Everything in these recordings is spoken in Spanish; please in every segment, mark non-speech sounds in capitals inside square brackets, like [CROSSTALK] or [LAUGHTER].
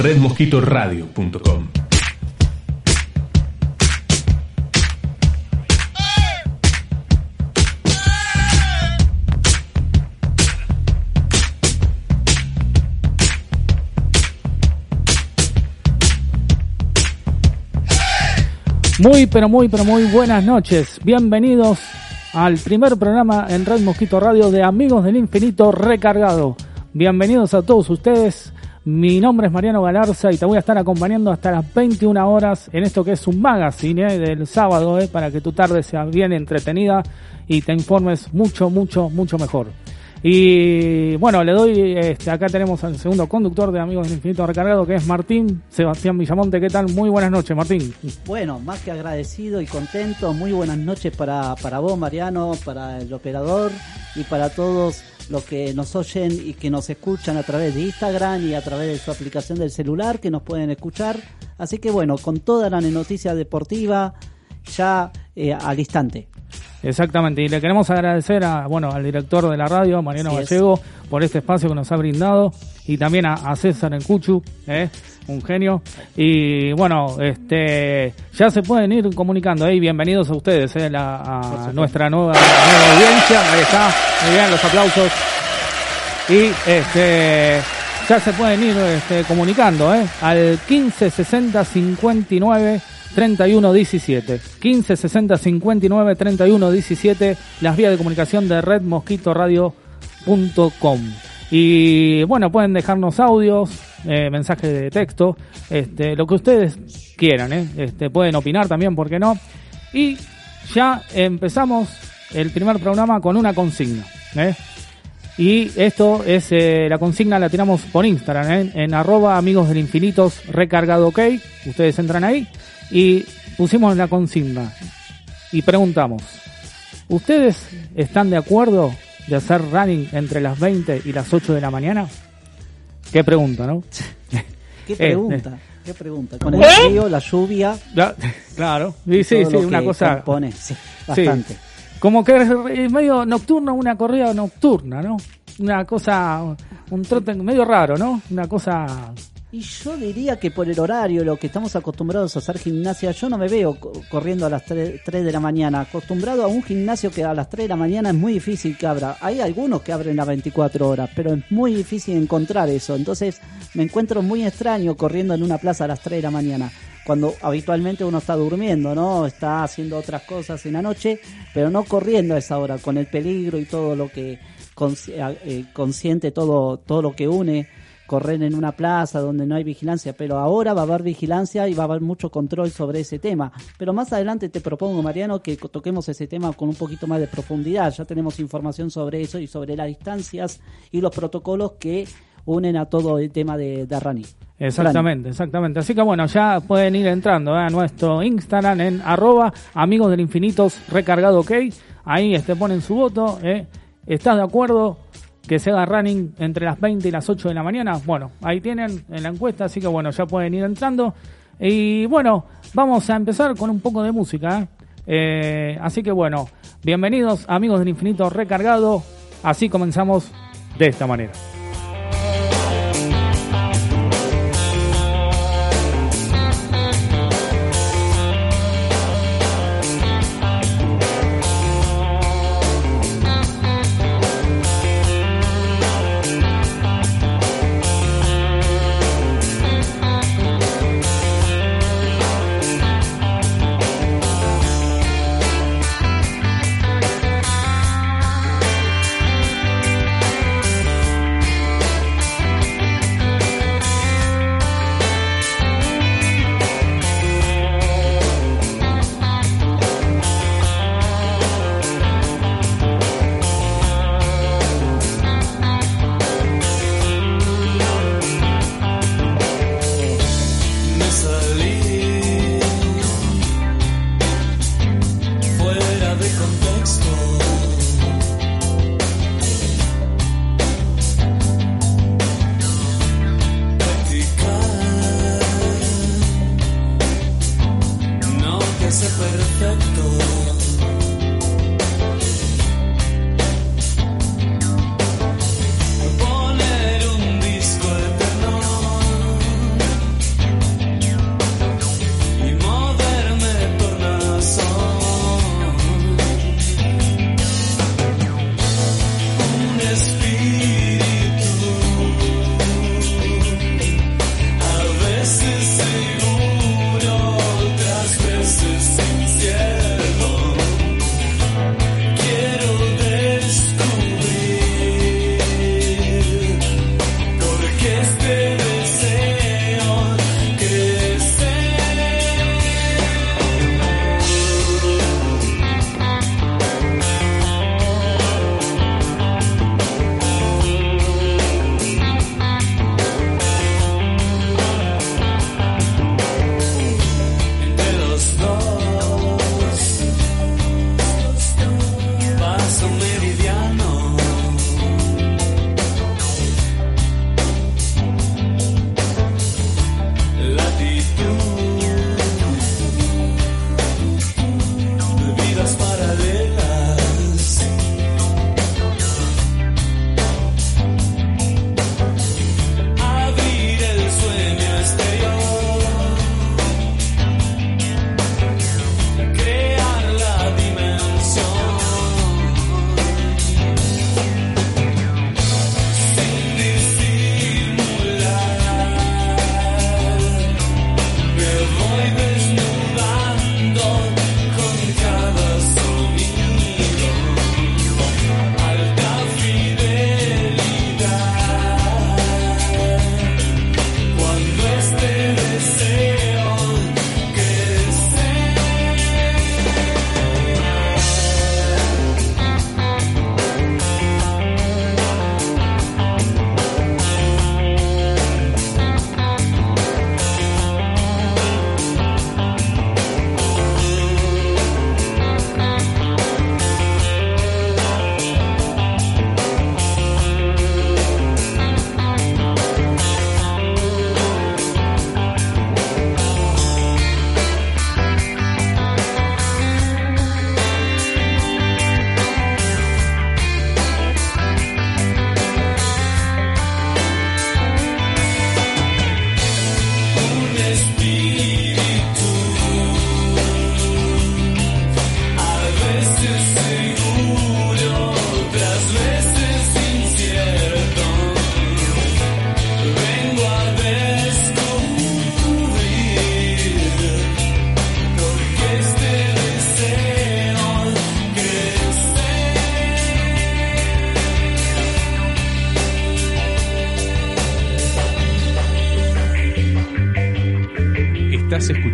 redmosquitoradio.com. Muy, pero muy, pero muy buenas noches. Bienvenidos al primer programa en Red Mosquito Radio de Amigos del Infinito Recargado. Bienvenidos a todos ustedes. Mi nombre es Mariano Galarza y te voy a estar acompañando hasta las 21 horas en esto que es un magazine eh, del sábado eh, para que tu tarde sea bien entretenida y te informes mucho, mucho, mucho mejor. Y bueno, le doy, este, acá tenemos al segundo conductor de Amigos del Infinito Recargado, que es Martín Sebastián Villamonte. ¿Qué tal? Muy buenas noches, Martín. Bueno, más que agradecido y contento. Muy buenas noches para, para vos, Mariano, para el operador y para todos los que nos oyen y que nos escuchan a través de Instagram y a través de su aplicación del celular, que nos pueden escuchar. Así que bueno, con toda la noticia deportiva ya eh, al instante. Exactamente, y le queremos agradecer a, bueno, al director de la radio, Mariano Gallego, por este espacio que nos ha brindado, y también a, César Encuchu, ¿eh? Un genio. Y bueno, este ya se pueden ir comunicando, ¿eh? bienvenidos a ustedes, ¿eh? a nuestra nueva, nueva audiencia. Ahí está, muy bien, los aplausos. Y este ya se pueden ir este, comunicando ¿eh? al 15 60 59 31 17. 15 60 59 31 17. Las vías de comunicación de redmosquitoradio.com. Y bueno, pueden dejarnos audios, eh, mensajes de texto, este, lo que ustedes quieran, ¿eh? este, pueden opinar también, ¿por qué no? Y ya empezamos el primer programa con una consigna. ¿eh? Y esto es, eh, la consigna la tiramos por Instagram, en arroba amigos del infinitos recargado ok. Ustedes entran ahí y pusimos la consigna y preguntamos, ¿ustedes están de acuerdo de hacer running entre las 20 y las 8 de la mañana? Qué pregunta, ¿no? [LAUGHS] ¿Qué pregunta? ¿Qué pregunta? Con el frío, la lluvia. [LAUGHS] claro, sí, sí, sí una cosa. Pone, [LAUGHS] bastante. Como que es medio nocturno, una corrida nocturna, ¿no? Una cosa, un trote medio raro, ¿no? Una cosa y yo diría que por el horario, lo que estamos acostumbrados a hacer gimnasia, yo no me veo corriendo a las 3, de la mañana. Acostumbrado a un gimnasio que a las 3 de la mañana es muy difícil que abra. Hay algunos que abren a 24 horas, pero es muy difícil encontrar eso. Entonces me encuentro muy extraño corriendo en una plaza a las 3 de la mañana. Cuando habitualmente uno está durmiendo, ¿no? Está haciendo otras cosas en la noche, pero no corriendo a esa hora, con el peligro y todo lo que eh, consciente, todo, todo lo que une correr en una plaza donde no hay vigilancia, pero ahora va a haber vigilancia y va a haber mucho control sobre ese tema. Pero más adelante te propongo, Mariano, que toquemos ese tema con un poquito más de profundidad. Ya tenemos información sobre eso y sobre las distancias y los protocolos que unen a todo el tema de, de running. Exactamente, exactamente. Así que bueno, ya pueden ir entrando ¿eh? a nuestro Instagram en arroba amigos del infinitos recargado ok. Ahí este, ponen su voto. ¿eh? ¿Estás de acuerdo? Que se haga running entre las 20 y las 8 de la mañana. Bueno, ahí tienen en la encuesta, así que bueno, ya pueden ir entrando. Y bueno, vamos a empezar con un poco de música. ¿eh? Eh, así que bueno, bienvenidos amigos del infinito recargado. Así comenzamos de esta manera.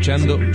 Escuchando,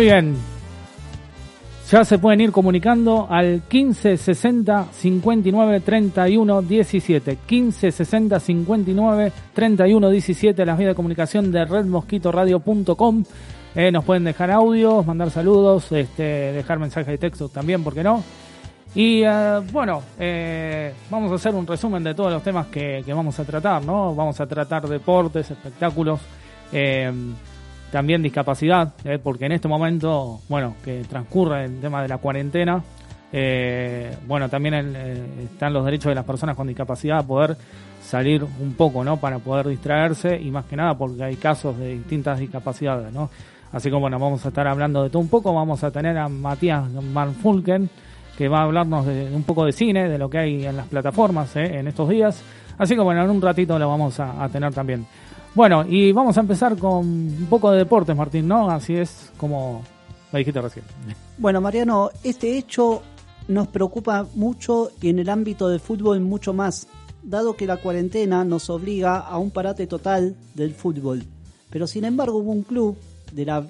Muy bien. Ya se pueden ir comunicando al 15 60 59 31 17. 15 60 59 31 17, las vías de comunicación de redmosquitoradio.com. Eh, nos pueden dejar audios, mandar saludos, este, dejar mensajes de texto también, ¿por qué no? Y eh, bueno, eh, vamos a hacer un resumen de todos los temas que, que, vamos a tratar, ¿no? Vamos a tratar deportes, espectáculos. Eh, también discapacidad, eh, porque en este momento, bueno, que transcurre el tema de la cuarentena, eh, bueno, también eh, están los derechos de las personas con discapacidad a poder salir un poco, ¿no? Para poder distraerse y más que nada porque hay casos de distintas discapacidades, ¿no? Así que bueno, vamos a estar hablando de todo un poco, vamos a tener a Matías Van Fulken, que va a hablarnos de un poco de cine, de lo que hay en las plataformas en estos días. Así que bueno, en un ratito lo vamos a tener también. Bueno, y vamos a empezar con un poco de deportes, Martín, ¿no? Así es como me dijiste recién. Bueno, Mariano, este hecho nos preocupa mucho y en el ámbito del fútbol mucho más, dado que la cuarentena nos obliga a un parate total del fútbol. Pero sin embargo hubo un club de la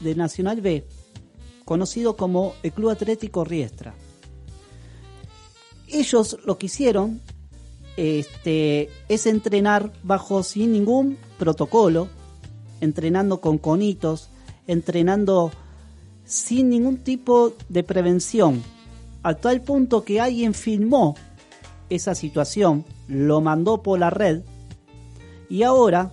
de Nacional B, conocido como el Club Atlético Riestra. Ellos lo que hicieron este, es entrenar bajo sin ningún protocolo, entrenando con conitos, entrenando sin ningún tipo de prevención, a tal punto que alguien filmó esa situación, lo mandó por la red y ahora,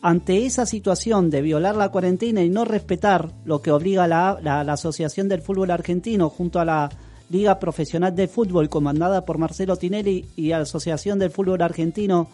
ante esa situación de violar la cuarentena y no respetar lo que obliga la, la, la Asociación del Fútbol Argentino junto a la Liga Profesional de Fútbol comandada por Marcelo Tinelli y Asociación del Fútbol Argentino,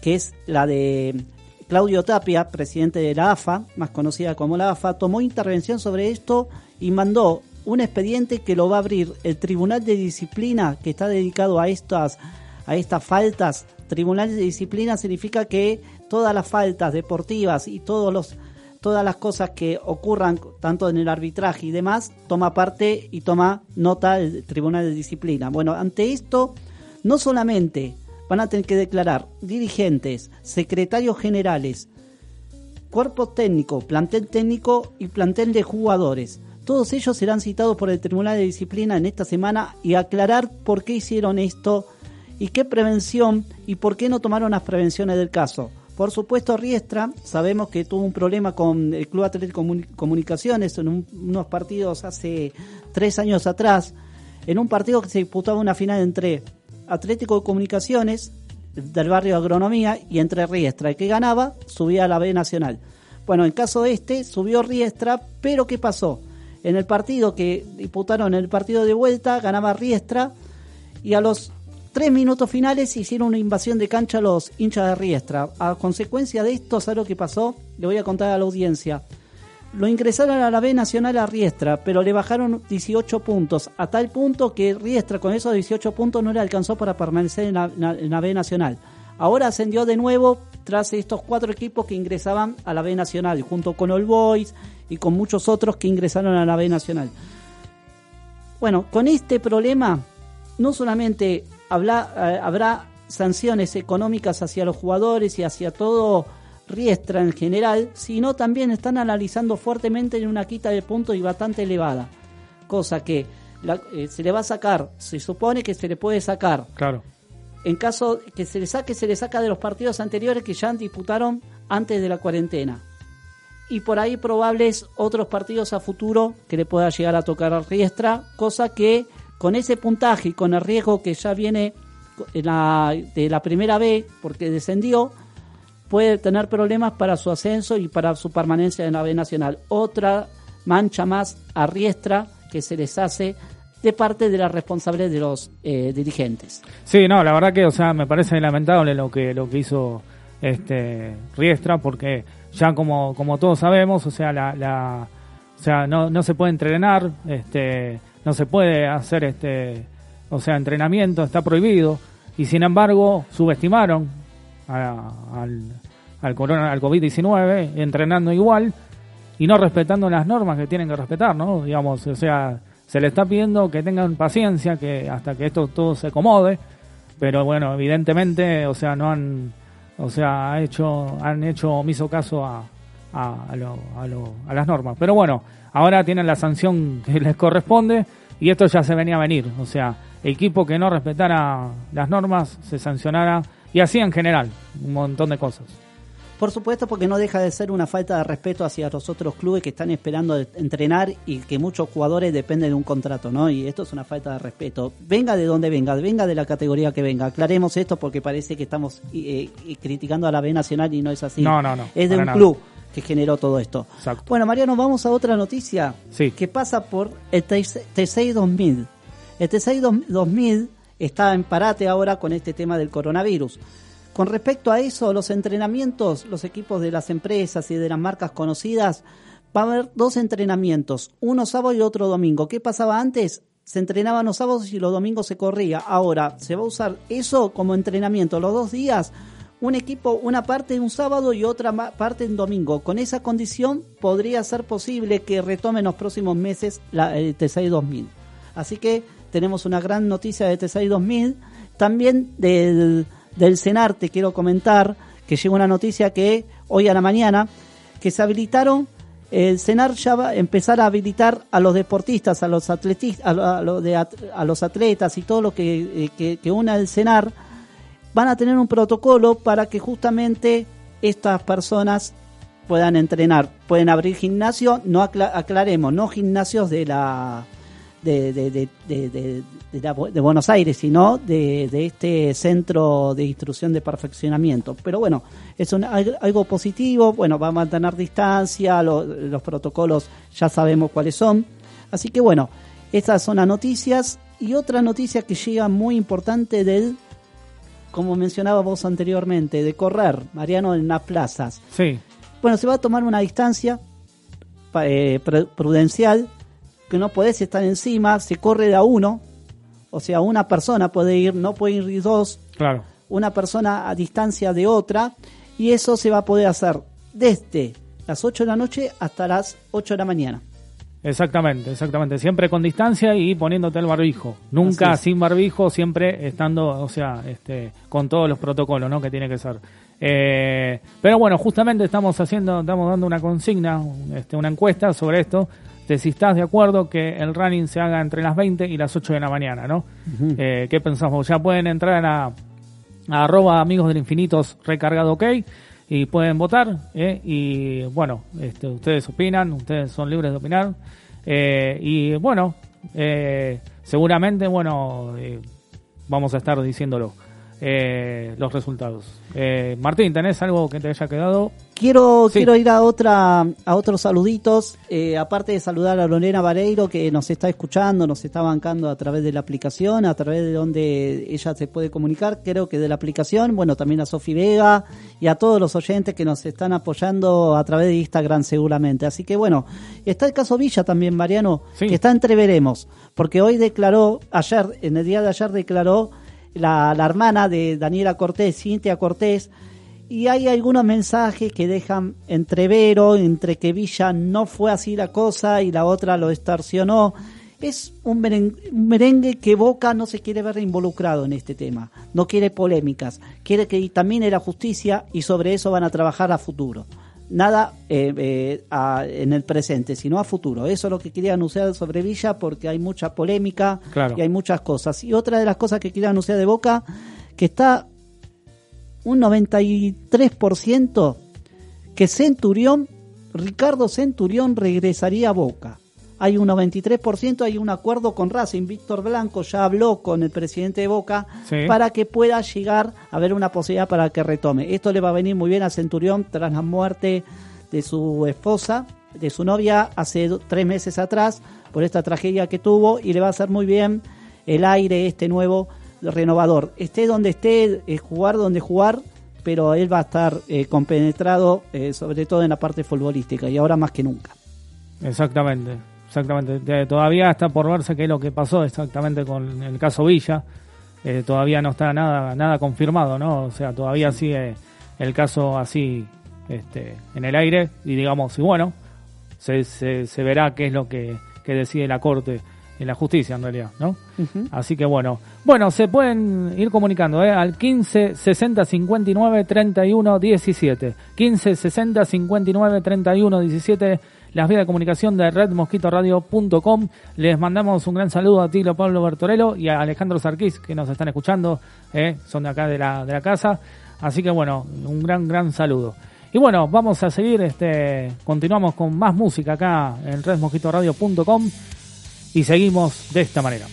que es la de Claudio Tapia, presidente de la AFA, más conocida como la AFA, tomó intervención sobre esto y mandó un expediente que lo va a abrir el Tribunal de Disciplina que está dedicado a estas a estas faltas. Tribunal de Disciplina significa que todas las faltas deportivas y todos los todas las cosas que ocurran tanto en el arbitraje y demás, toma parte y toma nota el Tribunal de Disciplina. Bueno, ante esto, no solamente van a tener que declarar dirigentes, secretarios generales, cuerpo técnico, plantel técnico y plantel de jugadores. Todos ellos serán citados por el Tribunal de Disciplina en esta semana y aclarar por qué hicieron esto y qué prevención y por qué no tomaron las prevenciones del caso. Por supuesto, Riestra, sabemos que tuvo un problema con el Club Atlético Comunicaciones en unos partidos hace tres años atrás, en un partido que se disputaba una final entre Atlético Comunicaciones del barrio Agronomía y entre Riestra. El que ganaba subía a la B Nacional. Bueno, en caso de este, subió Riestra, pero ¿qué pasó? En el partido que disputaron, en el partido de vuelta, ganaba Riestra y a los Tres minutos finales hicieron una invasión de cancha a los hinchas de Riestra. A consecuencia de esto, ¿sabes lo que pasó? Le voy a contar a la audiencia. Lo ingresaron a la B Nacional a Riestra, pero le bajaron 18 puntos, a tal punto que Riestra con esos 18 puntos no le alcanzó para permanecer en la, en la B Nacional. Ahora ascendió de nuevo tras estos cuatro equipos que ingresaban a la B Nacional, junto con All Boys y con muchos otros que ingresaron a la B Nacional. Bueno, con este problema, no solamente eh, habrá sanciones económicas hacia los jugadores y hacia todo Riestra en general, sino también están analizando fuertemente en una quita de puntos y bastante elevada. Cosa que eh, se le va a sacar, se supone que se le puede sacar. Claro. En caso que se le saque, se le saca de los partidos anteriores que ya disputaron antes de la cuarentena. Y por ahí probables otros partidos a futuro que le pueda llegar a tocar a Riestra, cosa que con ese puntaje y con el riesgo que ya viene de la primera B, porque descendió, puede tener problemas para su ascenso y para su permanencia en la B Nacional. Otra mancha más a Riestra que se les hace de parte de las responsables de los eh, dirigentes. Sí, no, la verdad que, o sea, me parece lamentable lo que lo que hizo este Riestra, porque ya como como todos sabemos, o sea, la, la o sea, no, no se puede entrenar, este, no se puede hacer este, o sea, entrenamiento está prohibido y sin embargo subestimaron al, al, corona, al COVID-19, entrenando igual y no respetando las normas que tienen que respetar, ¿no? Digamos, o sea, se le está pidiendo que tengan paciencia, que hasta que esto todo se acomode, pero bueno, evidentemente, o sea, no han, o sea, ha hecho, han hecho omiso caso a, a, a, lo, a, lo, a las normas. Pero bueno, ahora tienen la sanción que les corresponde y esto ya se venía a venir, o sea, equipo que no respetara las normas se sancionara y así en general, un montón de cosas. Por supuesto, porque no deja de ser una falta de respeto hacia los otros clubes que están esperando entrenar y que muchos jugadores dependen de un contrato, ¿no? Y esto es una falta de respeto. Venga de donde venga, venga de la categoría que venga. Aclaremos esto porque parece que estamos eh, eh, criticando a la B Nacional y no es así. No, no, no. Es de un club que generó todo esto. Bueno, Mariano, vamos a otra noticia sí. que pasa por el T6 2000. El T6 2000 está en parate ahora con este tema del coronavirus. Con respecto a eso, los entrenamientos, los equipos de las empresas y de las marcas conocidas, va a haber dos entrenamientos, uno sábado y otro domingo. ¿Qué pasaba antes? Se entrenaban los sábados y los domingos se corría. Ahora se va a usar eso como entrenamiento los dos días. Un equipo, una parte un sábado y otra parte en domingo. Con esa condición podría ser posible que retomen los próximos meses la, el T6 2000. Así que tenemos una gran noticia de T6 2000. También del, del CENAR te quiero comentar que llega una noticia que hoy a la mañana que se habilitaron el CENAR ya va a empezar a habilitar a los deportistas, a los atletistas, a, los atletas y todo lo que, eh, que, que una el CENAR, van a tener un protocolo para que justamente estas personas puedan entrenar. Pueden abrir gimnasio, no aclaremos, no gimnasios de la de, de, de, de, Buenos Aires, sino de, este centro de instrucción de perfeccionamiento. Pero bueno, es algo positivo, bueno, va a mantener distancia, los protocolos ya sabemos cuáles son. Así que bueno, estas son las noticias. Y otra noticia que llega muy importante del, como mencionaba vos anteriormente, de correr, Mariano, en las plazas. Sí. Bueno, se va a tomar una distancia eh, prudencial que no podés estar encima, se corre de a uno, o sea, una persona puede ir, no puede ir dos, claro. una persona a distancia de otra, y eso se va a poder hacer desde las 8 de la noche hasta las 8 de la mañana. Exactamente, exactamente. Siempre con distancia y poniéndote el barbijo. Nunca sin barbijo, siempre estando, o sea, este, con todos los protocolos, ¿no? Que tiene que ser. Eh, pero bueno, justamente estamos haciendo, estamos dando una consigna, este, una encuesta sobre esto si estás de acuerdo que el running se haga entre las 20 y las 8 de la mañana, ¿no? Eh, ¿Qué pensamos? Ya pueden entrar a, arroba amigos del infinitos recargado ok y pueden votar ¿eh? y bueno, este, ustedes opinan, ustedes son libres de opinar eh, y bueno, seguramente bueno, vamos a estar diciéndolo. Eh, los resultados. Eh, Martín, ¿tenés algo que te haya quedado? Quiero, quiero ir a otra, a otros saluditos, eh, aparte de saludar a Lorena Vareiro que nos está escuchando, nos está bancando a través de la aplicación, a través de donde ella se puede comunicar, creo que de la aplicación, bueno, también a Sofi Vega y a todos los oyentes que nos están apoyando a través de Instagram seguramente. Así que bueno, está el caso Villa también, Mariano, que está entreveremos, porque hoy declaró, ayer, en el día de ayer declaró la, hermana de Daniela Cortés, Cintia Cortés, y hay algunos mensajes que dejan entrevero entre que Villa no fue así la cosa y la otra lo extorsionó es un merengue, que Boca no se quiere ver involucrado en este tema, no quiere polémicas, quiere que también la justicia y sobre eso van a trabajar a futuro. Nada eh, eh, en el presente, sino a futuro. Eso es lo que quería anunciar sobre Villa porque hay mucha polémica y hay muchas cosas. Y otra de las cosas que quería anunciar de Boca, que está un 93% que Centurión, Ricardo Centurión regresaría a Boca hay un 93%, hay un acuerdo con Racing. Víctor Blanco ya habló con el presidente de Boca para que pueda llegar a ver una posibilidad para que retome. Esto le va a venir muy bien a Centurión tras la muerte de su esposa, de su novia, hace tres meses atrás, por esta tragedia que tuvo, y le va a hacer muy bien el aire este nuevo renovador. Esté donde esté, es jugar donde jugar, pero él va a estar eh, compenetrado, eh, sobre todo en la parte futbolística, y ahora más que nunca. Exactamente. Exactamente. Todavía está por verse qué es lo que pasó exactamente con el caso Villa. Eh, todavía no está nada nada confirmado, ¿no? O sea, todavía sigue el caso así este, en el aire y digamos, y bueno, se, se, verá qué es lo que, decide la Corte en la justicia en realidad, ¿no? Así que bueno, bueno, se pueden ir comunicando ¿eh? al 15 60 59 31 17. 15 60 59 31 17 las vías de comunicación de redmosquitoradio.com. Les mandamos un gran saludo a Tilo Pablo Bertorello y a Alejandro Sarquís que nos están escuchando, eh, son de acá de la, de la casa. Así que bueno, un gran, gran saludo. Y bueno, vamos a seguir, este, continuamos con más música acá en redmosquitoradio.com y seguimos de esta manera.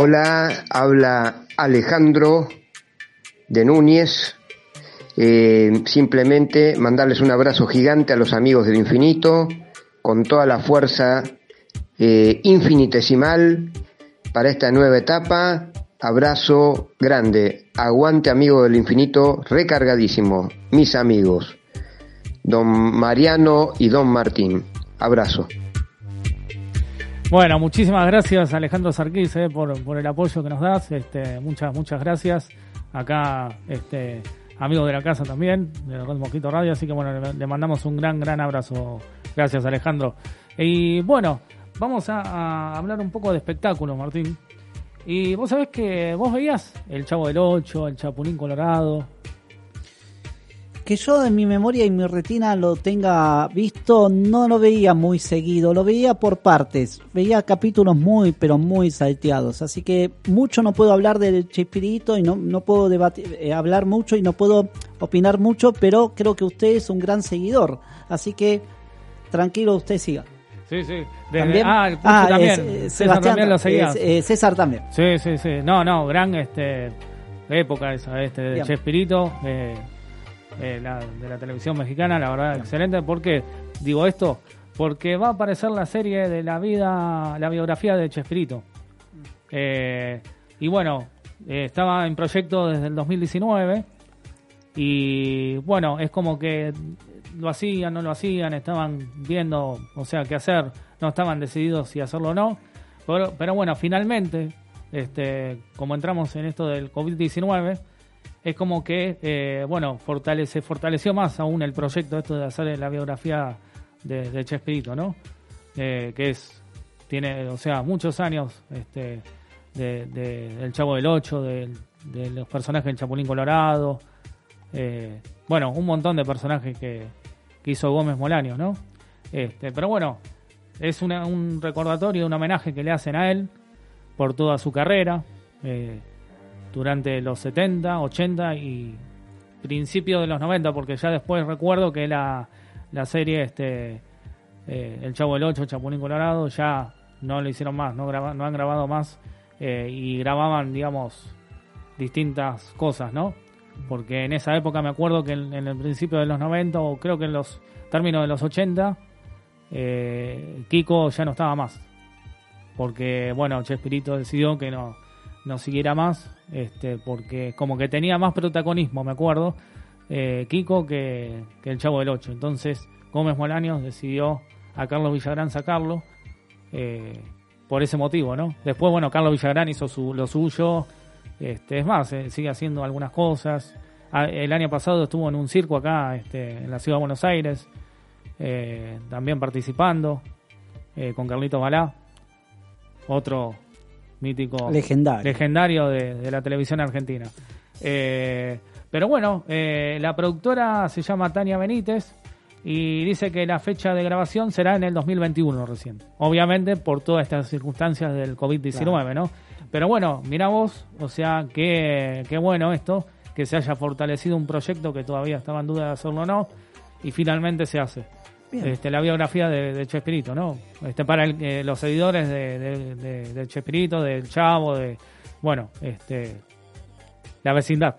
Hola, habla Alejandro de Núñez. Eh, simplemente mandarles un abrazo gigante a los amigos del infinito, con toda la fuerza eh, infinitesimal para esta nueva etapa. Abrazo grande. Aguante amigo del infinito, recargadísimo. Mis amigos. Don Mariano y Don Martín. Abrazo. Bueno, muchísimas gracias Alejandro Sarquís eh, por, por, el apoyo que nos das. Este, muchas, muchas gracias. Acá, este, amigo de la casa también, de Red Mosquito Radio. Así que bueno, le, mandamos un gran, gran abrazo. Gracias Alejandro. Y bueno, vamos a, hablar un poco de espectáculo, Martín. Y vos sabés que vos veías El Chavo del Ocho, El Chapulín Colorado. Que yo en mi memoria y mi retina lo tenga visto, no lo veía muy seguido, lo veía por partes, veía capítulos muy, pero muy salteados, así que mucho no puedo hablar del Chespirito y no, no puedo debatir, eh, hablar mucho y no puedo opinar mucho, pero creo que usted es un gran seguidor, así que tranquilo, usted siga. Sí, sí. Desde, ¿También? Ah, el ah, también. Eh, César Sebastián, también lo seguía. eh, César también. Sí, sí, sí. No, no, gran este época esa, este, de. Chespirito, eh, la, de la televisión mexicana, la verdad, excelente. ¿Por qué digo esto? Porque va a aparecer la serie de la vida, la biografía de Chespirito. Eh, y bueno, eh, estaba en proyecto desde el 2019 y bueno, es como que lo hacían, no lo hacían, estaban viendo, o sea, qué hacer, no estaban decididos si hacerlo o no. Pero, pero bueno, finalmente, este, como entramos en esto del COVID-19, es como que, eh, bueno, fortalece, fortaleció más aún el proyecto esto de hacer la biografía de, de Chespirito, ¿no? Eh, que es, tiene, o sea, muchos años este, de, de- del Chavo del Ocho, de, los personajes del Chapulín Colorado, eh, bueno, un montón de personajes que, hizo Gómez Molaño, ¿no? Este, pero bueno, es una- un recordatorio, un homenaje que le hacen a él por toda su carrera, durante los 70, 80 y principios de los 90, porque ya después recuerdo que la, la serie este eh, El Chavo del Ocho, Chapulín Colorado, ya no lo hicieron más, no, graba- no han grabado más eh, y grababan, digamos, distintas cosas, ¿no? Porque en esa época me acuerdo que en, en el principio de los 90 o creo que en los términos de los 80, eh, Kiko ya no estaba más. Porque, bueno, Chespirito decidió que no, no siguiera más, este, porque como que tenía más protagonismo, me acuerdo, eh, Kiko que, el Chavo del Ocho. Entonces, Gómez Molaños decidió a Carlos Villagrán sacarlo eh, por ese motivo, ¿no? Después, bueno, Carlos Villagrán hizo su, lo suyo, este, es más, eh, sigue haciendo algunas cosas. Ah, El año pasado estuvo en un circo acá, este, en la ciudad de Buenos Aires, también participando con Carlitos Balá, otro mítico Legendario. legendario de, de la televisión argentina. Eh, pero bueno, eh, la productora se llama Tania Benítez y dice que la fecha de grabación será en el 2021 recién. Obviamente por todas estas circunstancias del COVID-19, Claro. ¿no? Pero bueno, mira vos, o sea, qué, qué bueno esto, que se haya fortalecido un proyecto que todavía estaba en duda de hacerlo o no, y finalmente se hace. Este, la biografía de, de Chespirito, ¿no? Este, para el- eh, los seguidores de, de, de- de Chespirito, del Chavo, de, bueno, este, la vecindad.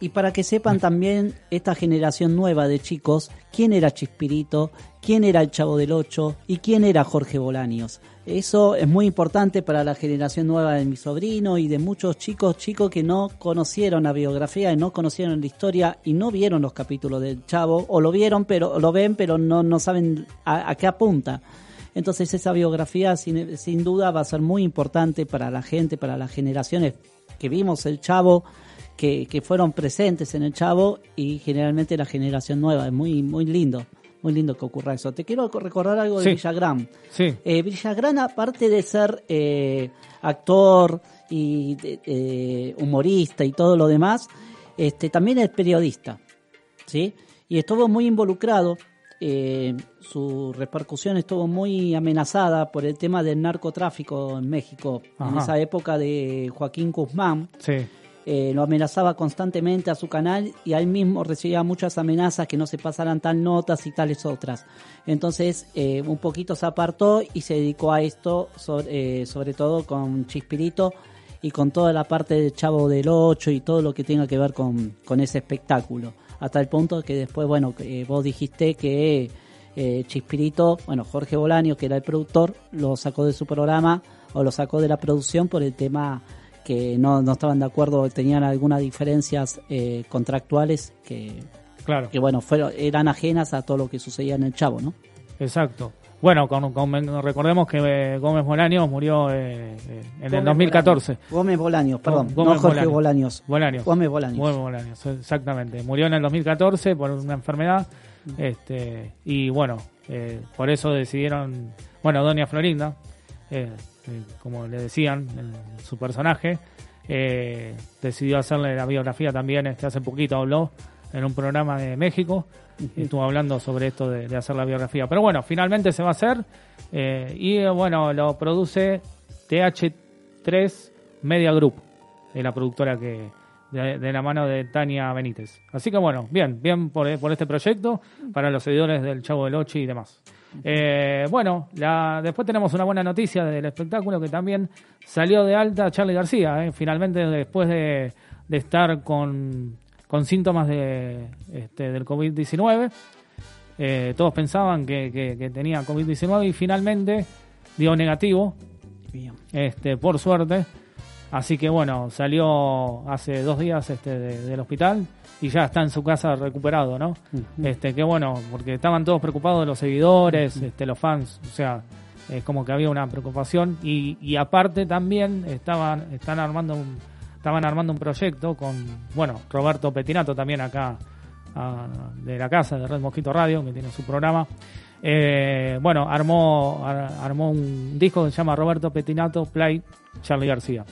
Y para que sepan también esta generación nueva de chicos, quién era Chispirito, quién era el Chavo del Ocho y quién era Jorge Bolaños. Eso es muy importante para la generación nueva de mi sobrino y de muchos chicos, chicos que no conocieron la biografía y no conocieron la historia y no vieron los capítulos del Chavo, o lo vieron, pero lo ven, pero no, no saben a, a qué apunta. Entonces esa biografía sin, sin duda va a ser muy importante para la gente, para las generaciones que vimos el Chavo, que, que fueron presentes en el Chavo y generalmente la generación nueva. Es muy, muy lindo, muy lindo que ocurra eso. Te quiero recordar algo de Sí. Villagrán. Sí, Eh, Villagrán, aparte de ser eh, actor y eh, humorista y todo lo demás, este, también es periodista, ¿sí? Y estuvo muy involucrado, eh, su repercusión estuvo muy amenazada por el tema del narcotráfico en México, en esa época de Joaquín Guzmán. sí. Eh, lo amenazaba constantemente a su canal y a él mismo recibía muchas amenazas que no se pasaran tal notas y tales otras. Entonces, eh, un poquito se apartó y se dedicó a esto, sobre, eh, sobre todo con Chispirito y con toda la parte de Chavo del 8 y todo lo que tenga que ver con, con ese espectáculo. Hasta el punto que después, bueno, vos dijiste que Chispirito, bueno, Jorge Bolaño, que era el productor, lo sacó de su programa o lo sacó de la producción por el tema que no, no estaban de acuerdo, tenían algunas diferencias eh, contractuales que, Claro. que bueno, fueron, eran ajenas a todo lo que sucedía en el Chavo, ¿no? Exacto. Bueno, con, con- recordemos que eh, Gómez Bolaños murió eh, eh, en el 2014. Gómez Bolaños, perdón, Gómez no Jorge Bolaños. Bolaños. Gómez Bolaños. Gómez Bolaños, exactamente. Murió en el 2014 por una enfermedad. Este, y bueno, eh, por eso decidieron, bueno, Doña Florinda, eh, como le decían, su personaje, eh, decidió hacerle la biografía también, este hace poquito habló en un programa de México, estuvo hablando sobre esto de, de hacer la biografía. Pero bueno, finalmente se va a hacer eh, y eh, bueno, lo produce TH3 Media Group, es la productora que de, de la mano de Tania Benítez. Así que bueno, bien, bien por, por este proyecto para los seguidores del Chavo del Ocho y demás. Eh, bueno, la, después tenemos una buena noticia del espectáculo que también salió de alta Charlie García. eh, finalmente, después de, de estar con, con síntomas de, este, del COVID-19, eh, todos pensaban que, que- que tenía COVID-19 y finalmente dio negativo, Bien. este, por suerte. Así que bueno, salió hace dos días este, de- del hospital y ya está en su casa recuperado, ¿no? Ujú. Este, que bueno, porque estaban todos preocupados los seguidores, este, los fans, o sea, es como que había una preocupación y, y aparte también estaban, están armando un, estaban armando un proyecto con, bueno, Roberto Petinato también acá ah, de la casa de Red Mosquito Radio, que tiene su programa. Eh, bueno, armó, ar- armó un disco que se llama Roberto Petinato Play Charlie García.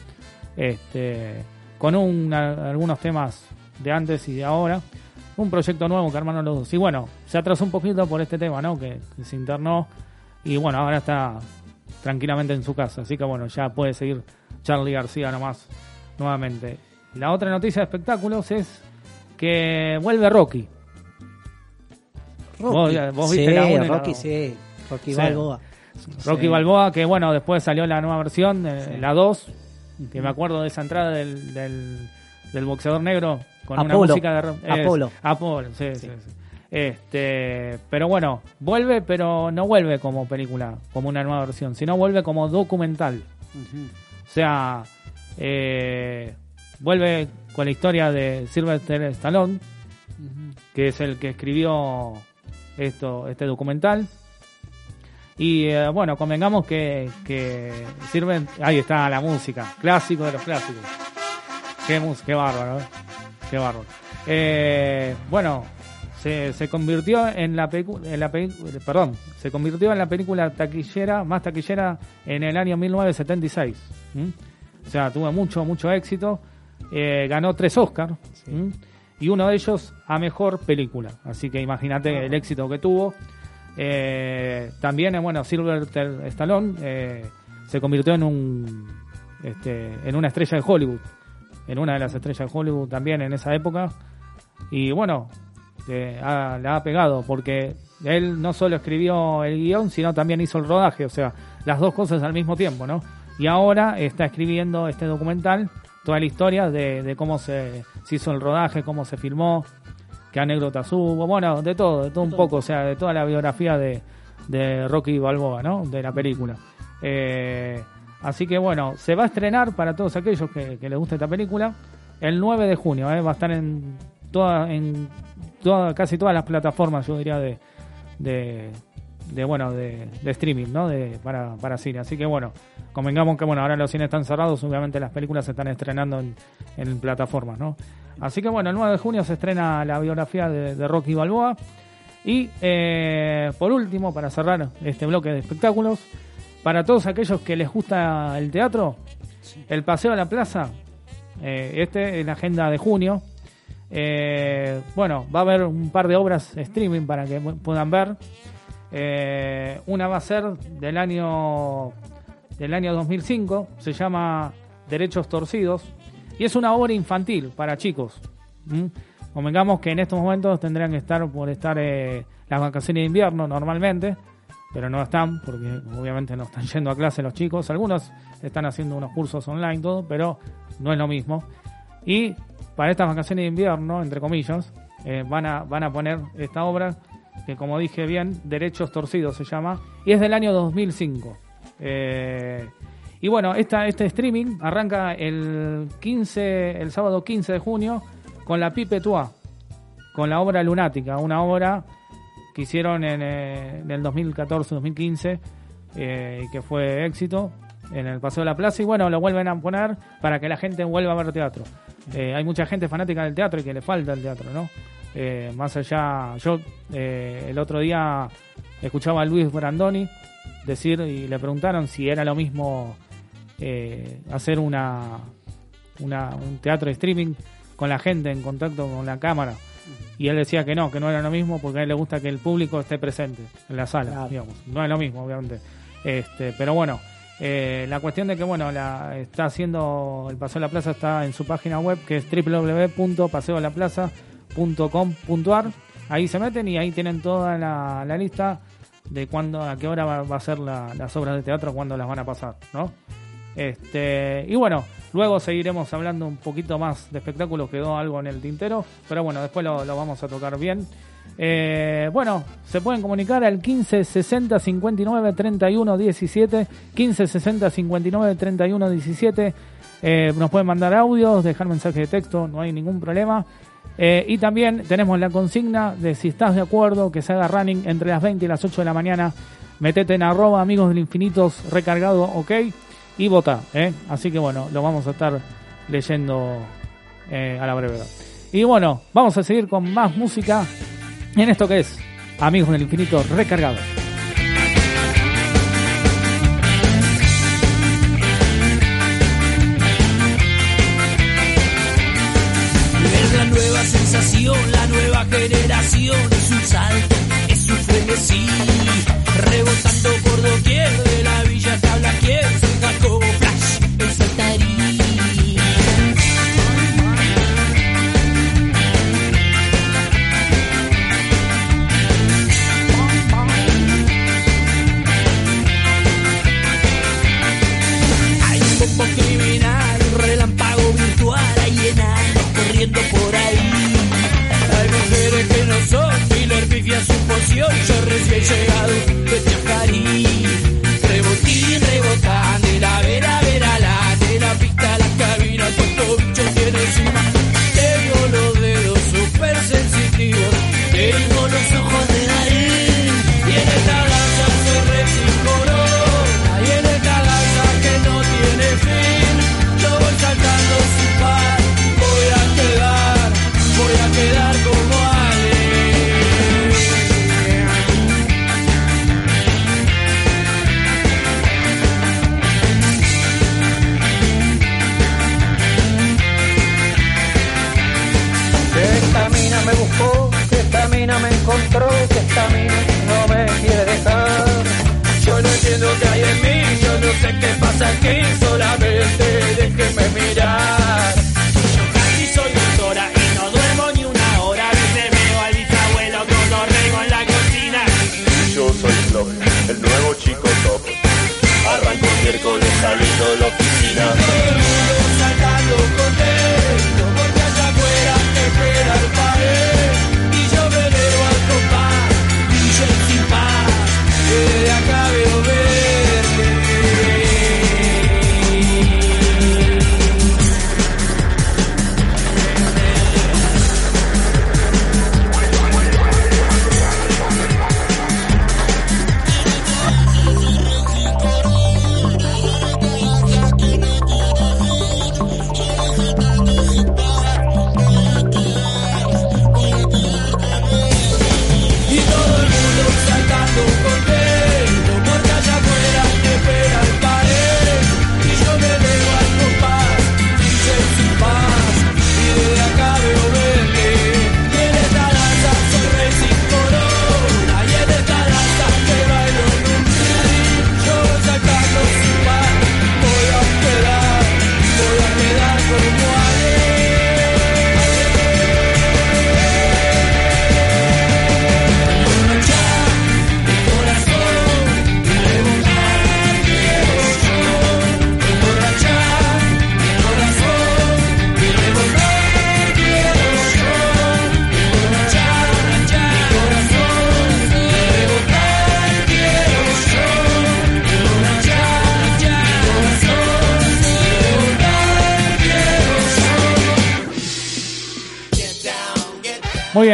Este, con un, a- algunos temas de antes y de ahora. Un proyecto nuevo que armaron los dos. Y bueno, se atrasó un poquito por este tema, ¿no? Que, que se internó. Y bueno, ahora está tranquilamente en su casa. Así que bueno, ya puede seguir Charlie García nomás nuevamente. La otra noticia de espectáculos es que vuelve Rocky. Rocky. Vos viste sí, la Rocky, sí. Rocky Sí. Balboa. Rocky Sí. Balboa, que bueno, después salió la nueva versión, la 2, que me acuerdo de esa entrada del, del, del boxeador negro con una Apolo. música de... ro- es, Apolo. Apolo, sí, sí. sí. Este, pero bueno, vuelve, pero no vuelve como película, como una nueva versión, sino vuelve como documental. O sea, eh, vuelve con la historia de Sylvester Stallone, que es el que escribió esto, este documental. Y eh, bueno, convengamos que, que sirven. Ahí está la música, clásico de los clásicos. Qué, mus- qué bárbaro, ¿eh? Qué bárbaro. Eh, bueno, se, se convirtió en la película, en la perdón, se convirtió en la película taquillera, más taquillera en el año 1976. ¿m? O sea, tuvo mucho, mucho éxito. Eh, ganó tres Oscars. Y uno de ellos a mejor película. Así que imagínate el éxito que tuvo. Eh, también, eh, bueno, Sylvester Stallone eh, se convirtió en un este, en una estrella de Hollywood, en una de las estrellas de Hollywood también en esa época. Y bueno, eh, ha- la ha pegado porque él no solo escribió el guion, sino también hizo el rodaje, o sea, las dos cosas al mismo tiempo, ¿no? Y ahora está escribiendo este documental, toda la historia de, de cómo se, se hizo el rodaje, cómo se filmó, qué anécdotas hubo, bueno, de todo, de todo un poco, o sea, de toda la biografía de, de Rocky Balboa, ¿no? De la película. Eh, así que bueno, se va a estrenar para todos aquellos que, les guste esta película el 9 de junio, ¿eh? va a estar en toda, en toda, casi todas las plataformas, yo diría, de, de, bueno, de, streaming, ¿no? De, para, para cine. Así que bueno, convengamos que bueno, ahora los cines están cerrados, obviamente las películas se están estrenando en, plataformas, ¿no? Así que bueno, el 9 de junio se estrena la biografía de, de Rocky Balboa. Y eh, por último, para cerrar este bloque de espectáculos, para todos aquellos que les gusta el teatro, el Paseo a la Plaza, eh, este en la agenda de junio. Eh, bueno, va a haber un par de obras streaming para que pu- puedan ver. Eh, una va a ser del año del año 2005, se llama Derechos Torcidos y es una obra infantil para chicos. ¿Mm? Convengamos que en estos momentos tendrían que estar por estar eh, las vacaciones de invierno normalmente, pero no están, porque obviamente no están [LAUGHS] yendo a clase los chicos. Algunos están haciendo unos cursos online, todo, pero no es lo mismo. Y para estas vacaciones de invierno, entre comillas, eh, van, a, van a poner esta obra que, como dije bien, Derechos Torcidos se llama, y es del año 2005. Eh, y bueno, esta, este streaming arranca el 15, el sábado 15 de junio con la Pipe Tua, con la obra Lunática, una obra que hicieron en, eh, el 2014-2015 eh, que fue éxito en el Paseo de la Plaza y bueno, lo vuelven a poner para que la gente vuelva a ver teatro. Eh, hay mucha gente fanática del teatro y que le falta el teatro, ¿no? más allá, yo el otro día escuchaba a Luis Brandoni decir y le preguntaron si era lo mismo hacer una, un teatro streaming con la gente en contacto con la cámara y él decía que no, que no era lo mismo porque a él le gusta que el público esté presente en la sala, digamos. No es lo mismo, obviamente. Este, pero bueno, eh, la cuestión de que bueno, la, está haciendo el Paseo de la Plaza está en su página web que es www.paseolaplaza.com.ar. Ahí se meten y ahí tienen toda la, lista de cuándo, a qué hora va, a ser las obras de teatro, cuándo las van a pasar, ¿no? Este, y bueno, luego seguiremos hablando un poquito más de espectáculos, quedó algo en el tintero, pero bueno, después lo, vamos a tocar bien. Eh, bueno, se pueden comunicar al 15 60 59 31 17, 15 60 59 31 17. nos pueden mandar audios, dejar mensajes de texto, no hay ningún problema. Eh, y también tenemos la consigna de si estás de acuerdo que se haga running entre las 20 y las 8 de la mañana, metete en arroba amigos del infinitos recargado, ok y vota. ¿eh? Así que bueno, lo vamos a estar leyendo eh, a la brevedad. Y bueno, vamos a seguir con más música en esto que es Amigos del Infinito recargado. Es la nueva sensación, la nueva generación, es un salto, es un frenesí, rebotando por doquier de la villa tabla quien flash en saltarín. Hay un bombo criminal, un relámpago virtual, hay enanos corriendo por ahí. Hay mujeres que no son Miller, pifia su poción, yo recién llegado estás aquí solamente déjeme mirar. Yo casi soy doctora y no duermo ni una hora. A veces veo al bisabuelo con orrego en la cocina. Yo soy Flop, el nuevo chico top. Arranco miércoles saliendo de la oficina. Todo el mundo saltando con él.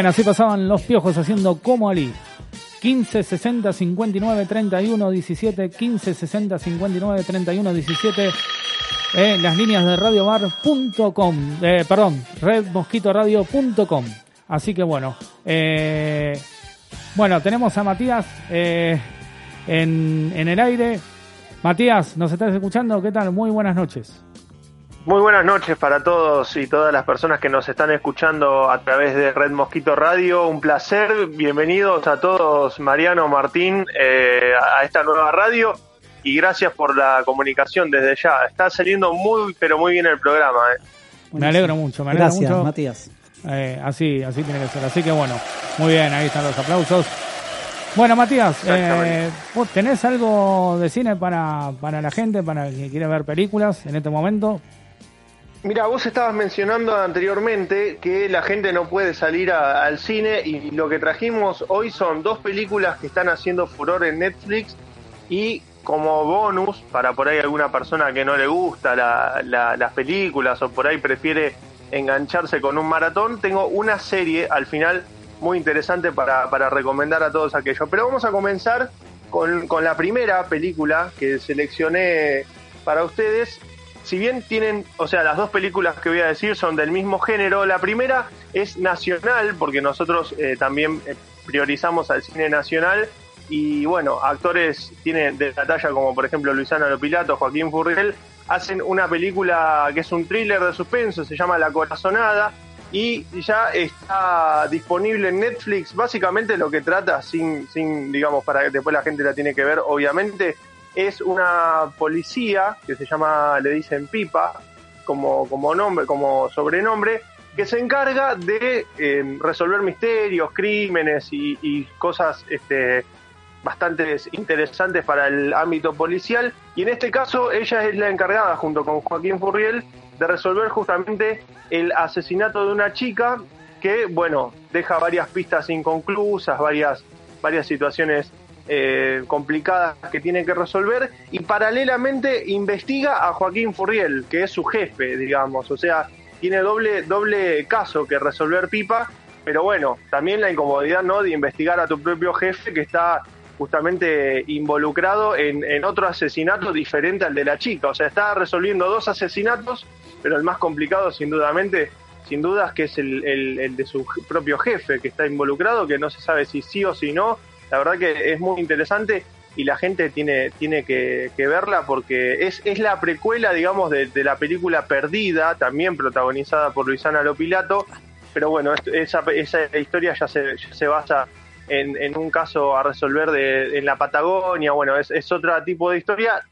Así pasaban los piojos haciendo como Ali. 15 60 59 31 17 15 60 59 31 17 eh, las líneas de radiobar.com eh, perdón redmosquitoradio.com así que bueno eh, bueno tenemos a Matías eh, en, en el aire. Matías nos estás escuchando qué tal muy buenas noches Muy buenas noches para todos y todas las personas que nos están escuchando a través de Red Mosquito Radio. Un placer, bienvenidos a todos, Mariano, Martín, eh, a esta nueva radio y gracias por la comunicación desde ya. Está saliendo muy, pero muy bien el programa. eh. me alegro mucho me alegro Gracias, mucho Matías. Eh, así, así tiene que ser. Así que bueno, muy bien, ahí están los aplausos. Bueno, Matías, eh, ¿vos tenés algo de cine para, para la gente, para que quiere ver películas en este momento? Mira, vos estabas mencionando anteriormente que la gente no puede salir al cine y lo que trajimos hoy son dos películas que están haciendo furor en Netflix y como bonus, para por ahí alguna persona que no le gusta la- las películas o por ahí prefiere engancharse con un maratón, tengo una serie al final muy interesante para, para recomendar a todos aquellos. Pero vamos a comenzar con, con la primera película que seleccioné para ustedes si bien tienen, o sea, las dos películas que voy a decir son del mismo género, la primera es nacional, porque nosotros eh, también eh, priorizamos al cine nacional, y bueno, actores tienen de la talla como por ejemplo Luisana Lopilato, Joaquín Furriel, hacen una película que es un thriller de suspenso, se llama La Corazonada, y ya está disponible en Netflix. Básicamente lo que trata, sin, sin digamos, para que después la gente la tiene que ver, obviamente, es una policía que se llama, le dicen Pipa, como, como nombre, como sobrenombre, que se encarga de eh, resolver misterios, crímenes y, y cosas este, bastante interesantes para el ámbito policial. Y en este caso, ella es la encargada, junto con Joaquín Furriel, de resolver justamente el asesinato de una chica que, bueno, deja varias pistas inconclusas, varias, varias situaciones eh, complicadas que tiene que resolver y paralelamente investiga a Joaquín Furriel, que es su jefe, digamos, o sea, tiene doble, doble caso que resolver Pipa, pero bueno, también la incomodidad ¿no? de investigar a tu propio jefe que está justamente involucrado en, en otro asesinato diferente al de la chica, o sea, está resolviendo dos asesinatos, pero el más complicado sin dudamente sin dudas que es el, el, el de su propio jefe que está involucrado, que no se sabe si sí o si no, la verdad que es muy interesante y la gente tiene, tiene que, verla porque es, es la precuela, digamos, de, de, la película Perdida, también protagonizada por Luisana Lopilato, pero bueno, esa, esa historia ya se, ya se basa en, en, un caso a resolver de, en la Patagonia, bueno, es, es otro tipo de historia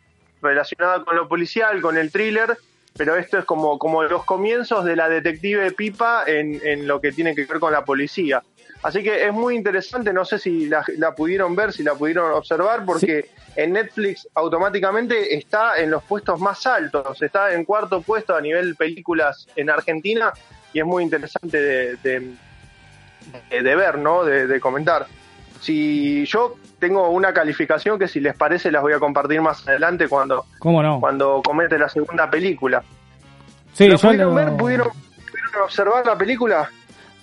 relacionada con lo policial, con el thriller, pero esto es como, como los comienzos de la detective Pipa en, en lo que tiene que ver con la policía. Así que es muy interesante, no sé si la, la pudieron ver, si la pudieron observar, porque sí. en Netflix automáticamente está en los puestos más altos, está en cuarto puesto a nivel películas en Argentina y es muy interesante de, de, de, de ver, ¿no? De, comentar. Si yo tengo una calificación que si les parece las voy a compartir más adelante cuando, ¿Cómo no? cuando comente la segunda película. Sí, ¿Lo yo pudieron ver? ¿Pudieron, ¿Pudieron observar la película?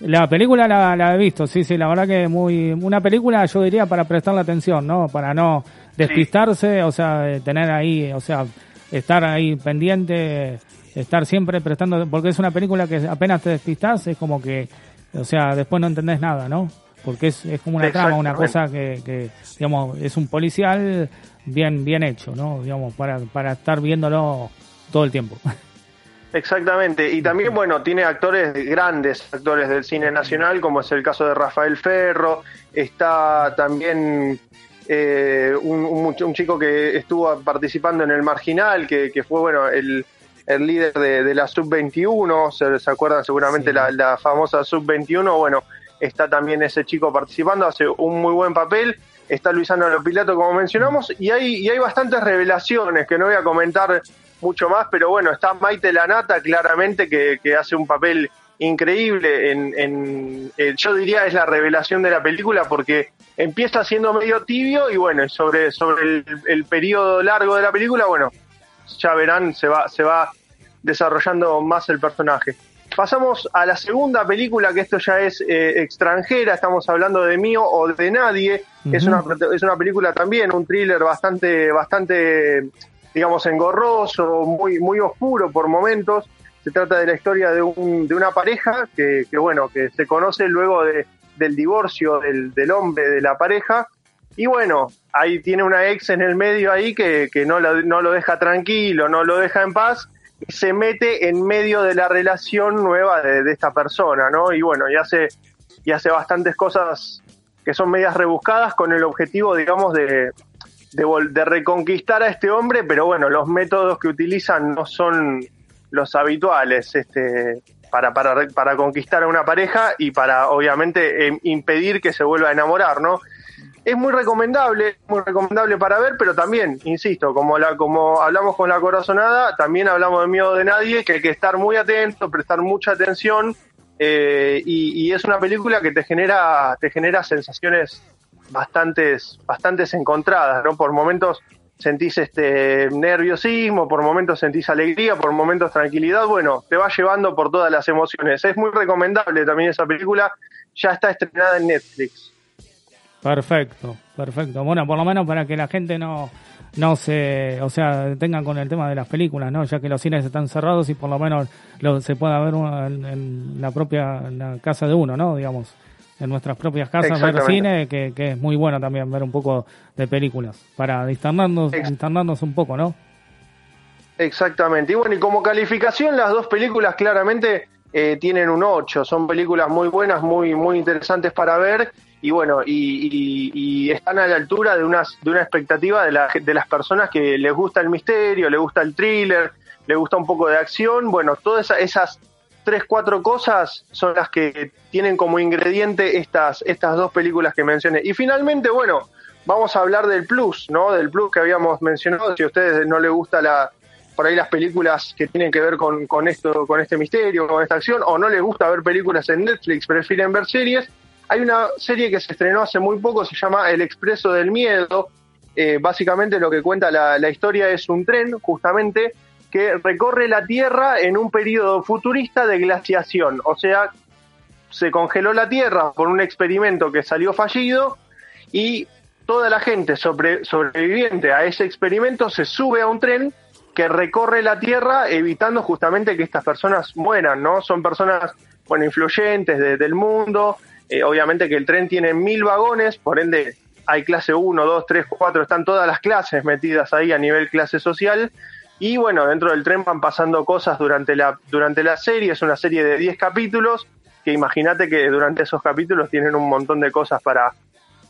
La película la, la, he visto, sí, sí, la verdad que muy una película yo diría para prestarle atención, ¿no? Para no despistarse, sí. o sea, tener ahí, o sea, estar ahí pendiente, estar siempre prestando, porque es una película que apenas te despistas, es como que, o sea, después no entendés nada, ¿no? Porque es, es como una trama, una cosa que, que, digamos, es un policial bien bien hecho, ¿no? Digamos, para, para estar viéndolo todo el tiempo. [LAUGHS] Exactamente, y también, bueno, tiene actores, grandes actores del cine nacional, como es el caso de Rafael Ferro, está también eh, un, un, un, chico que estuvo participando en El Marginal, que, que fue, bueno, el, el líder de, de la Sub-21, se, se, acuerdan seguramente sí. la, la famosa Sub-21, bueno, está también ese chico participando, hace un muy buen papel, está Luisano Lopilato, como mencionamos, y hay, y hay bastantes revelaciones que no voy a comentar mucho más, pero bueno, está Maite Lanata claramente que, que hace un papel increíble en, en, en, yo diría es la revelación de la película porque empieza siendo medio tibio y bueno, sobre, sobre el, el periodo largo de la película, bueno, ya verán, se va, se va desarrollando más el personaje. Pasamos a la segunda película, que esto ya es eh, extranjera, estamos hablando de Mío o de Nadie. es, una, es una película también, un thriller bastante, bastante, digamos, engorroso, muy, muy oscuro por momentos. Se trata de la historia de, un, de una pareja que, que, bueno, que se conoce luego de, del divorcio del, del hombre de la pareja. Y bueno, ahí tiene una ex en el medio ahí que, que no, lo, no lo deja tranquilo, no lo deja en paz se mete en medio de la relación nueva de, esta persona, ¿no? Y bueno, y hace, y hace bastantes cosas que son medias rebuscadas con el objetivo, digamos, de, de, reconquistar a este hombre, pero bueno, los métodos que utilizan no son los habituales este, para, para, para conquistar a una pareja y para, obviamente, em, impedir que se vuelva a enamorar, ¿no? es muy recomendable, muy recomendable para ver, pero también, insisto, como la, como hablamos con la corazonada, también hablamos de miedo de nadie, que hay que estar muy atento, prestar mucha atención, eh, y, es una película que te genera, te genera sensaciones bastantes, bastantes encontradas, ¿no? Por momentos sentís este nerviosismo, por momentos sentís alegría, por momentos tranquilidad, bueno, te va llevando por todas las emociones. Es muy recomendable también esa película, ya está estrenada en Netflix. Perfecto, perfecto. Bueno, por lo menos para que la gente no, no se, o sea, detengan con el tema de las películas, ¿no? Ya que los cines están cerrados y por lo menos lo, se pueda ver en, la propia casa de uno, ¿no? Digamos, en nuestras propias casas ver cine, que, que, es muy bueno también ver un poco de películas, para distanarnos, un poco, ¿no? Exactamente. Y bueno, y como calificación, las dos películas claramente eh, tienen un 8. Son películas muy buenas, muy, muy interesantes para ver y bueno, y, están a la altura de, unas, de una expectativa de, la, de las personas que les gusta el misterio, les gusta el thriller, les gusta un poco de acción. Bueno, todas esas tres, cuatro cosas son las que tienen como ingrediente estas, estas dos películas que mencioné. Y finalmente, bueno, vamos a hablar del plus, ¿no? Del plus que habíamos mencionado. Si a ustedes no les gusta la, por ahí las películas que tienen que ver con, con esto, con este misterio, con esta acción, o no les gusta ver películas en Netflix, prefieren ver series, hay una serie que se estrenó hace muy poco, se llama El Expreso del Miedo. Eh, básicamente lo que cuenta la, historia es un tren, justamente, que recorre la Tierra en un periodo futurista de glaciación. O sea, se congeló la Tierra por un experimento que salió fallido y toda la gente sobreviviente a ese experimento se sube a un tren que recorre la Tierra evitando justamente que estas personas mueran, ¿no? Son personas, bueno, influyentes del mundo, eh, obviamente que el tren tiene mil vagones, por ende hay clase 1, 2, 3, 4, están todas las clases metidas ahí a nivel clase social. Y bueno, dentro del tren van pasando cosas durante la, durante la serie, es una serie de 10 capítulos, que imagínate que durante esos capítulos tienen un montón de cosas para,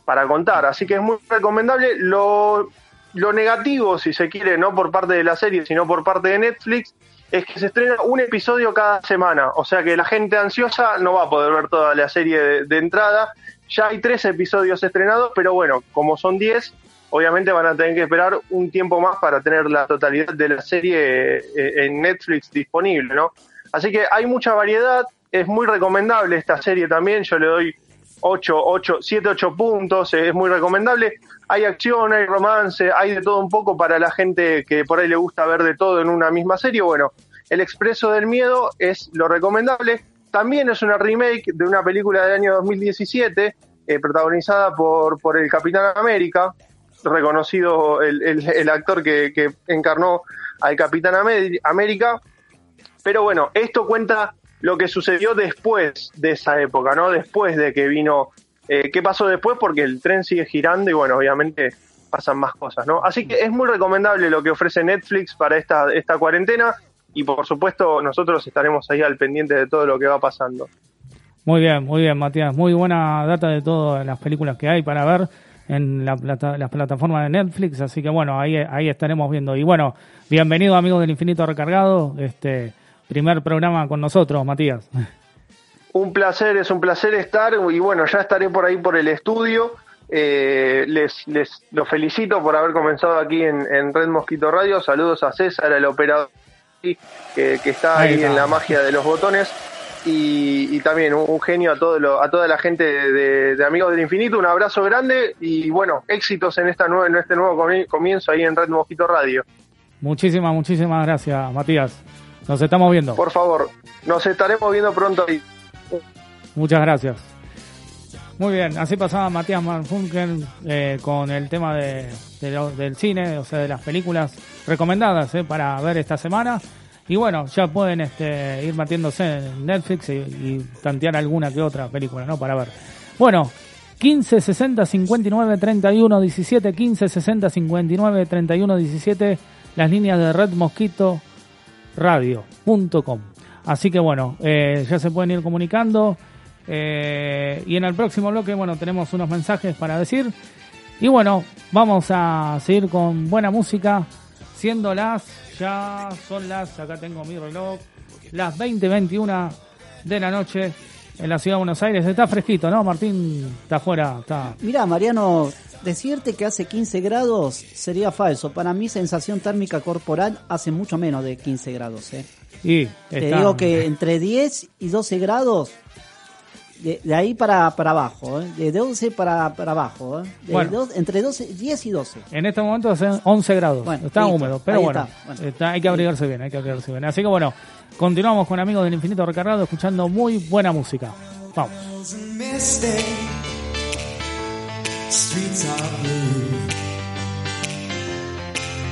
para contar. Así que es muy recomendable. Lo, lo negativo, si se quiere, no por parte de la serie, sino por parte de Netflix, es que se estrena un episodio cada semana, o sea que la gente ansiosa no va a poder ver toda la serie de, entrada. Ya hay tres episodios estrenados, pero bueno, como son diez, obviamente van a tener que esperar un tiempo más para tener la totalidad de la serie eh, en Netflix disponible, ¿no? Así que hay mucha variedad, es muy recomendable esta serie también, yo le doy 8, 8, 7, 8 puntos, es muy recomendable. Hay acción, hay romance, hay de todo un poco para la gente que por ahí le gusta ver de todo en una misma serie. Bueno, El Expreso del Miedo es lo recomendable. También es una remake de una película del año 2017, eh, protagonizada por, por el Capitán América, reconocido el, el, actor que, que encarnó al Capitán América. Pero bueno, esto cuenta lo que sucedió después de esa época, ¿no? Después de que vino, eh, ¿qué pasó después? Porque el tren sigue girando y bueno, obviamente pasan más cosas, ¿no? Así que es muy recomendable lo que ofrece Netflix para esta, esta cuarentena y por supuesto nosotros estaremos ahí al pendiente de todo lo que va pasando. Muy bien, muy bien, Matías. Muy buena data de todas las películas que hay para ver en la, plata, las plataformas de Netflix, así que bueno, ahí, ahí estaremos viendo. Y bueno, bienvenido amigos del Infinito Recargado. Este, primer programa con nosotros, Matías. Un placer, es un placer estar y bueno, ya estaré por ahí por el estudio. Eh, les, les los felicito por haber comenzado aquí en, Red Mosquito Radio. Saludos a César, el operador que, que está ahí, en la magia de los botones. Y, también un, genio a todo a toda la gente de, Amigos del Infinito, un abrazo grande y bueno, éxitos en esta nueva, en este nuevo comienzo ahí en Red Mosquito Radio. Muchísimas, muchísimas gracias, Matías. Nos estamos viendo. Por favor, nos estaremos viendo pronto ahí. Muchas gracias. Muy bien, así pasaba Matías Manfunken eh, con el tema de, de lo- del cine, o sea, de las películas recomendadas eh, para ver esta semana. Y bueno, ya pueden este, ir metiéndose en Netflix y, y tantear alguna que otra película, ¿no? Para ver. Bueno, 15 60 59 31 17, 15 60 59 31 17, las líneas de Red Mosquito radio.com. Así que bueno, eh, ya se pueden ir comunicando. eh, y en el próximo bloque, bueno, tenemos unos mensajes para decir. Y bueno, vamos a seguir con buena música, siendo las, ya son las, acá tengo mi reloj, las 20.21 de la noche en la ciudad de Buenos Aires. Está fresquito, ¿no? Martín está afuera, está... Mira, Mariano, decirte que hace 15 grados sería falso. Para mí, sensación térmica corporal hace mucho menos de 15 grados. ¿eh? Y Te digo que entre 10 y 12 grados, de, de ahí para, para abajo, ¿eh? de 12 para, para abajo. ¿eh? De Bueno. dos- entre 12, 10 y 12. En este momento hace 11 grados. Bueno, está listo. húmedo, pero Ahí bueno, está. Bueno. está- hay que abrigarse bien, hay que abrigarse bien. Así que bueno, continuamos con amigos del infinito recargado escuchando muy buena música. Vamos. Misty streets are blue.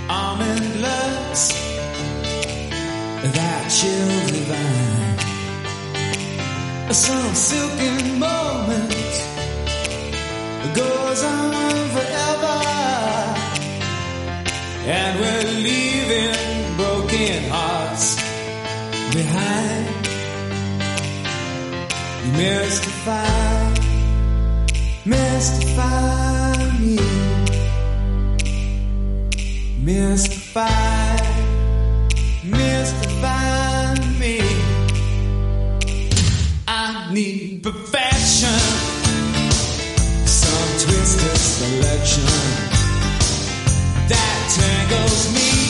Almond looks that chill divine. Some silken moment goes on forever, and we're leaving broken hearts behind. Mystify, mystify me. Mystify, mystify need perfection, some twisted selection that tangles me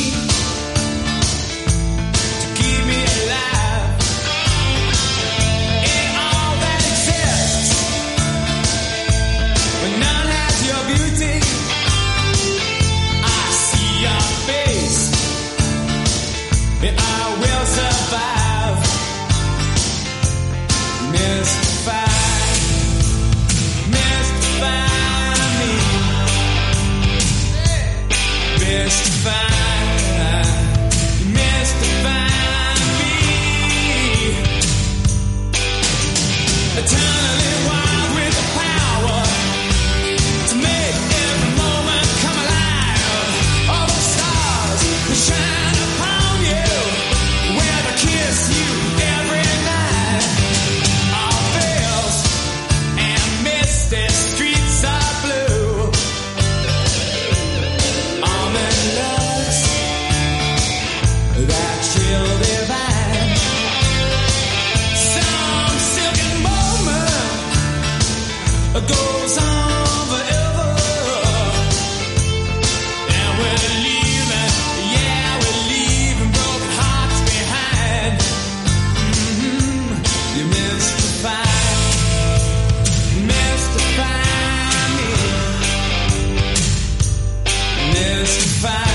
Yes, in fact.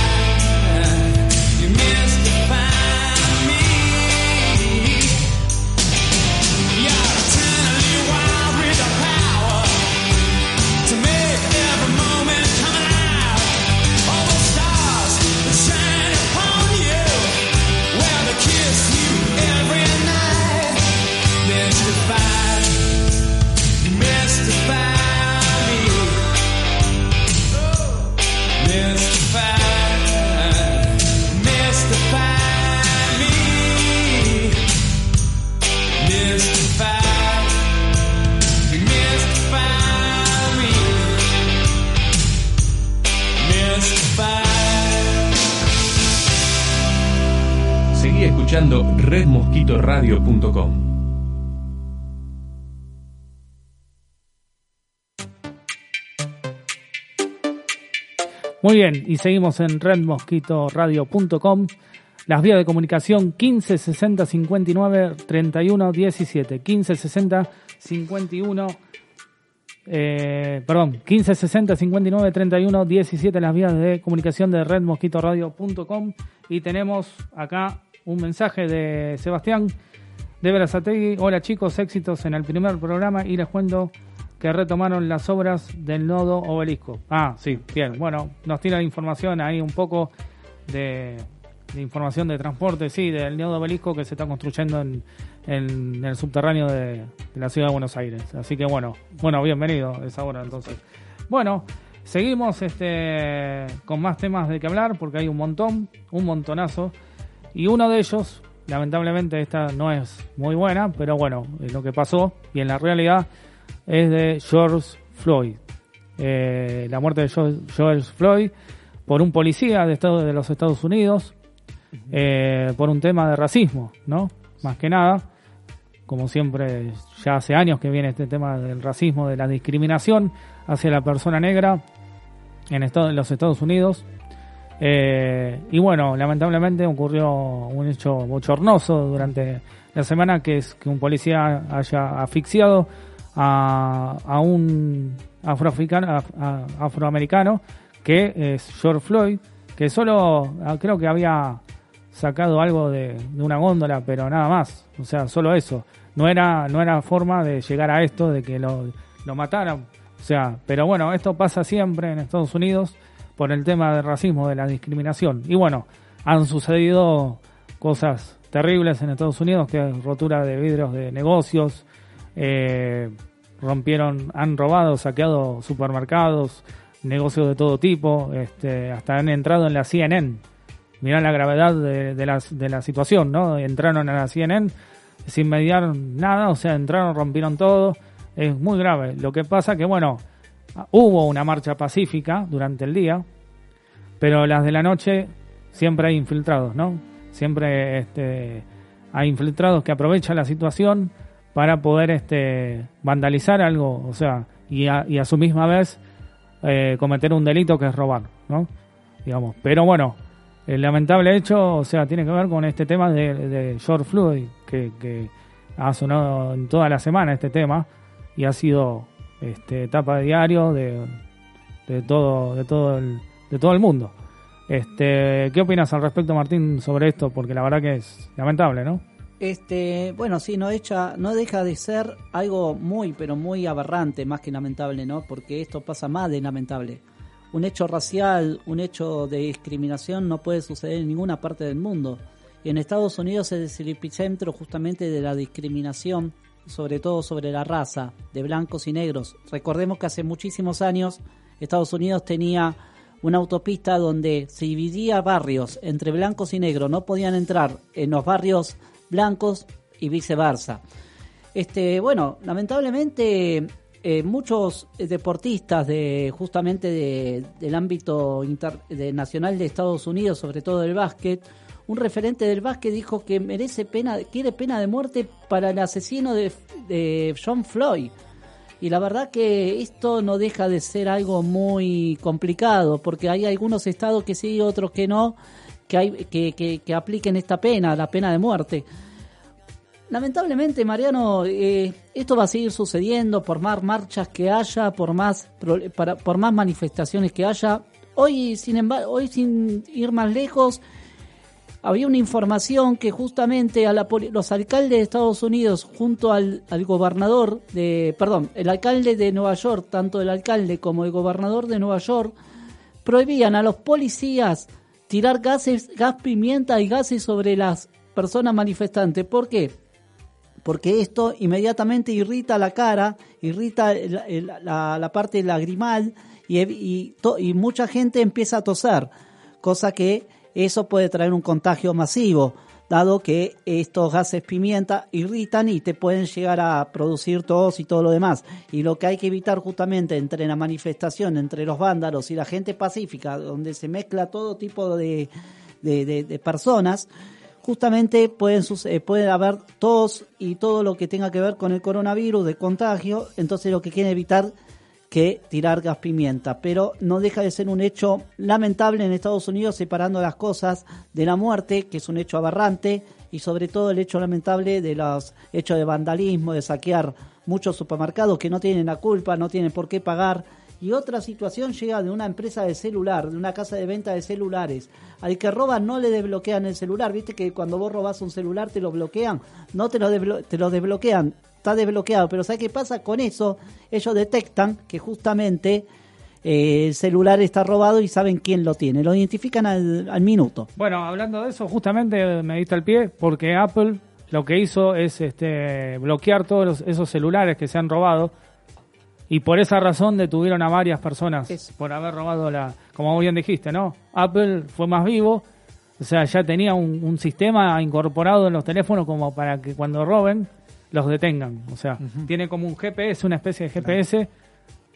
redmosquitoradio.com. Muy bien, y seguimos en redmosquitoradio.com. Las vías de comunicación 15 60 59 31 17. 15 60 51 eh, perdón, 15 60 59 31 17 las vías de comunicación de redmosquitoradio.com y tenemos acá un mensaje de Sebastián de Berazategui. Hola chicos, éxitos en el primer programa y les cuento que retomaron las obras del nodo obelisco. Ah, sí, bien. Bueno, nos tira información ahí un poco de, información de transporte, sí, del nodo obelisco que se está construyendo en, en el subterráneo de, de la ciudad de Buenos Aires. Así que bueno, bueno, bienvenido esa hora entonces. Bueno, seguimos este con más temas de que hablar porque hay un montón, un montonazo. Y uno de ellos, lamentablemente esta no es muy buena, pero bueno, es lo que pasó y en la realidad es de George Floyd. Eh, la muerte de George, Floyd por un policía de, Estado, de los Estados Unidos, eh, por un tema de racismo, ¿no? Más que nada, como siempre, ya hace años que viene este tema del racismo, de la discriminación hacia la persona negra en, Estado- en los Estados Unidos. Eh, y bueno, lamentablemente ocurrió un hecho bochornoso durante la semana que es que un policía haya asfixiado a, a un afroafricano, a- a- afroamericano que es George Floyd, que solo ah, creo que había sacado algo de, de una góndola, pero nada más. O sea, solo eso. No era, no era forma de llegar a esto, de que lo, lo mataran. O sea, pero bueno, esto pasa siempre en Estados Unidos por el tema del racismo, de la discriminación. Y bueno, han sucedido cosas terribles en Estados Unidos, que es rotura de vidrios de negocios, eh, rompieron, han robado, saqueado supermercados, negocios de todo tipo, este, hasta han entrado en la CNN. Mirá la gravedad de, de la, de la situación, ¿no? Entraron a la CNN sin mediar nada, o sea, entraron, rompieron todo. Es muy grave. Lo que pasa que, bueno, hubo una marcha pacífica durante el día, pero las de la noche siempre hay infiltrados, ¿no? Siempre este, hay infiltrados que aprovechan la situación para poder este, vandalizar algo, o sea, y a, su misma vez eh, cometer un delito que es robar, ¿no? Digamos, pero bueno, el lamentable hecho, o sea, tiene que ver con este tema de, de George Floyd, que ha sonado en toda la semana este tema y ha sido este, tapa de diario de, de todo, de todo el, de todo el mundo. Este, ¿qué opinas al respecto, Martín, sobre esto? Porque la verdad que es lamentable, ¿no? Este, bueno, sí, no, echa, no deja de ser algo muy, pero muy aberrante, más que lamentable, ¿no? Porque esto pasa más de lamentable. Un hecho racial, un hecho de discriminación no puede suceder en ninguna parte del mundo. Y en Estados Unidos es el epicentro justamente de la discriminación, sobre todo sobre la raza, de blancos y negros. Recordemos que hace muchísimos años Estados Unidos tenía una autopista donde se dividía barrios entre blancos y negros, no podían entrar en los barrios blancos y viceversa. Este, bueno, lamentablemente eh, muchos deportistas de justamente de- del ámbito inter- de nacional de Estados Unidos, sobre todo del básquet, un referente del básquet dijo que merece pena, quiere pena de muerte para el asesino de, John Floyd. Y la verdad que esto no deja de ser algo muy complicado, porque hay algunos estados que sí, otros que no, que, hay, que, que, que apliquen esta pena, la pena de muerte. Lamentablemente, Mariano, eh, esto va a seguir sucediendo por más marchas que haya, por más, para, por más manifestaciones que haya. Hoy, sin embargo, hoy sin ir más lejos, había una información que justamente a la los alcaldes de Estados Unidos junto al, al gobernador de, perdón, el alcalde de Nueva York, tanto el alcalde como el gobernador de Nueva York, prohibían a los policías tirar gases, gas pimienta y gases sobre las personas manifestantes. ¿Por qué? Porque esto inmediatamente irrita la cara, irrita la, parte lagrimal y, y, y mucha gente empieza a toser, cosa que eso puede traer un contagio masivo, dado que estos gases pimienta irritan y te pueden llegar a producir tos y todo lo demás. Y lo que hay que evitar justamente entre la manifestación, entre los vándalos y la gente pacífica, donde se mezcla todo tipo de, de, personas, justamente pueden, eh, puede haber tos y todo lo que tenga que ver con el coronavirus, de contagio, entonces lo que quieren evitar que tirar gas pimienta, pero no deja de ser un hecho lamentable en Estados Unidos separando las cosas de la muerte, que es un hecho aberrante, y sobre todo el hecho lamentable de los hechos de vandalismo, de saquear muchos supermercados que no tienen la culpa, no tienen por qué pagar Y otra situación llega de una empresa de celular, de una casa de venta de celulares. Al que roba no le desbloquean el celular. Viste que cuando vos robas un celular te lo bloquean. No te lo, te lo desbloquean. Está desbloqueado. Pero ¿sabes qué pasa con eso? Ellos detectan que justamente eh, el celular está robado y saben quién lo tiene. Lo identifican al, al minuto. Bueno, hablando de eso, justamente me diste el pie porque Apple lo que hizo es este, bloquear todos los- esos celulares que se han robado y por esa razón detuvieron a varias personas por haber robado la, como bien dijiste, ¿no? Apple fue más vivo, o sea, ya tenía un, un sistema incorporado en los teléfonos como para que cuando roben los detengan, o sea, tiene como un GPS, una especie de GPS.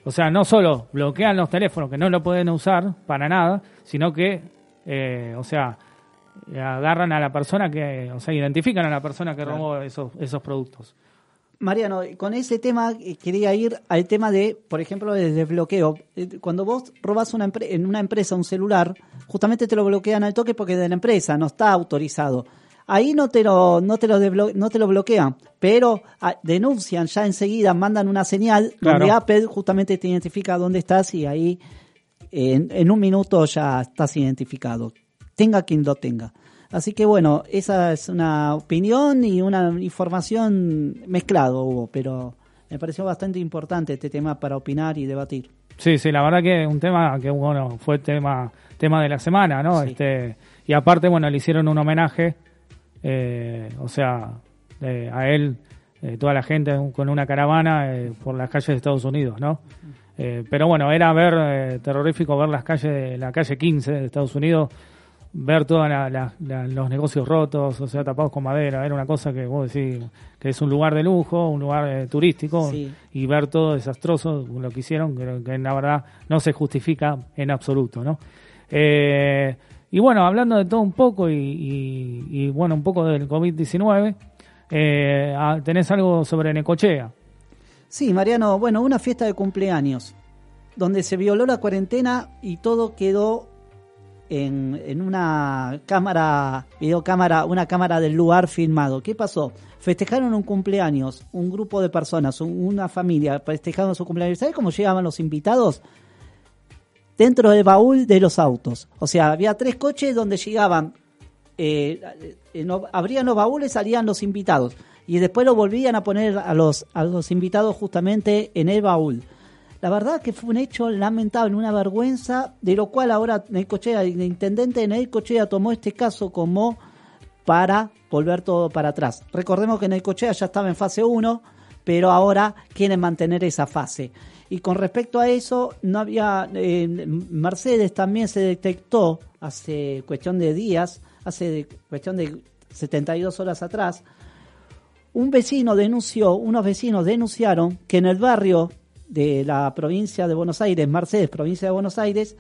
O sea, no solo bloquean los teléfonos que no lo pueden usar para nada, sino que, eh, o sea, agarran a la persona que, o sea, identifican a la persona que robó esos, esos productos. Mariano, con ese tema eh, quería ir al tema de, por ejemplo, de desbloqueo. Eh, Cuando vos robas una en una empresa un celular, justamente te lo bloquean al toque porque es de la empresa, no está autorizado. Ahí no te lo, no te lo, no te lo bloquean, pero ah, denuncian ya enseguida, mandan una señal donde. Apple justamente te identifica dónde estás y ahí en, en un minuto ya estás identificado. Tenga quien lo tenga. Así que bueno, esa es una opinión y una información mezclado hubo, pero me pareció bastante importante este tema para opinar y debatir. Sí, sí, la verdad que un tema que, bueno, fue tema, tema de la semana, ¿no? Sí. Este, y aparte, bueno, le hicieron un homenaje, eh, o sea, eh, a él, eh, toda la gente con una caravana por las calles de Estados Unidos, ¿no? Pero bueno, era ver, terrorífico ver las calles, la calle 15 de Estados Unidos, ver todos los negocios rotos, o sea, tapados con madera, era una cosa que vos decís que es un lugar de lujo, un lugar turístico, Sí. y ver todo desastroso lo que hicieron, creo que la verdad no se justifica en absoluto, ¿no? Eh, y bueno, hablando de todo un poco y, y- bueno, un poco del COVID-19, eh, ah, tenés algo sobre Necochea. Sí, Mariano, bueno, una fiesta de cumpleaños donde se violó la cuarentena y todo quedó en, en una cámara, videocámara, una cámara del lugar filmado. ¿Qué pasó? Festejaron un cumpleaños, un grupo de personas, un- una familia festejaron su cumpleaños. ¿Sabes cómo llegaban los invitados? Dentro del baúl de los autos. O sea, había tres coches donde llegaban eh, abrían los baúles, salían los invitados. Y después lo volvían a poner a los, a los invitados justamente en el baúl. La verdad que fue un hecho lamentable, una vergüenza, de lo cual ahora Necochea, el intendente de Necochea tomó este caso como para volver todo para atrás. Recordemos que Necochea ya estaba en fase 1, pero ahora quieren mantener esa fase. Y con respecto a eso, no había. eh, Mercedes también se detectó hace cuestión de días, hace de- cuestión de 72 horas atrás, un vecino denunció, unos vecinos denunciaron que en el barrio de la provincia de Buenos Aires, Mercedes, provincia de Buenos Aires,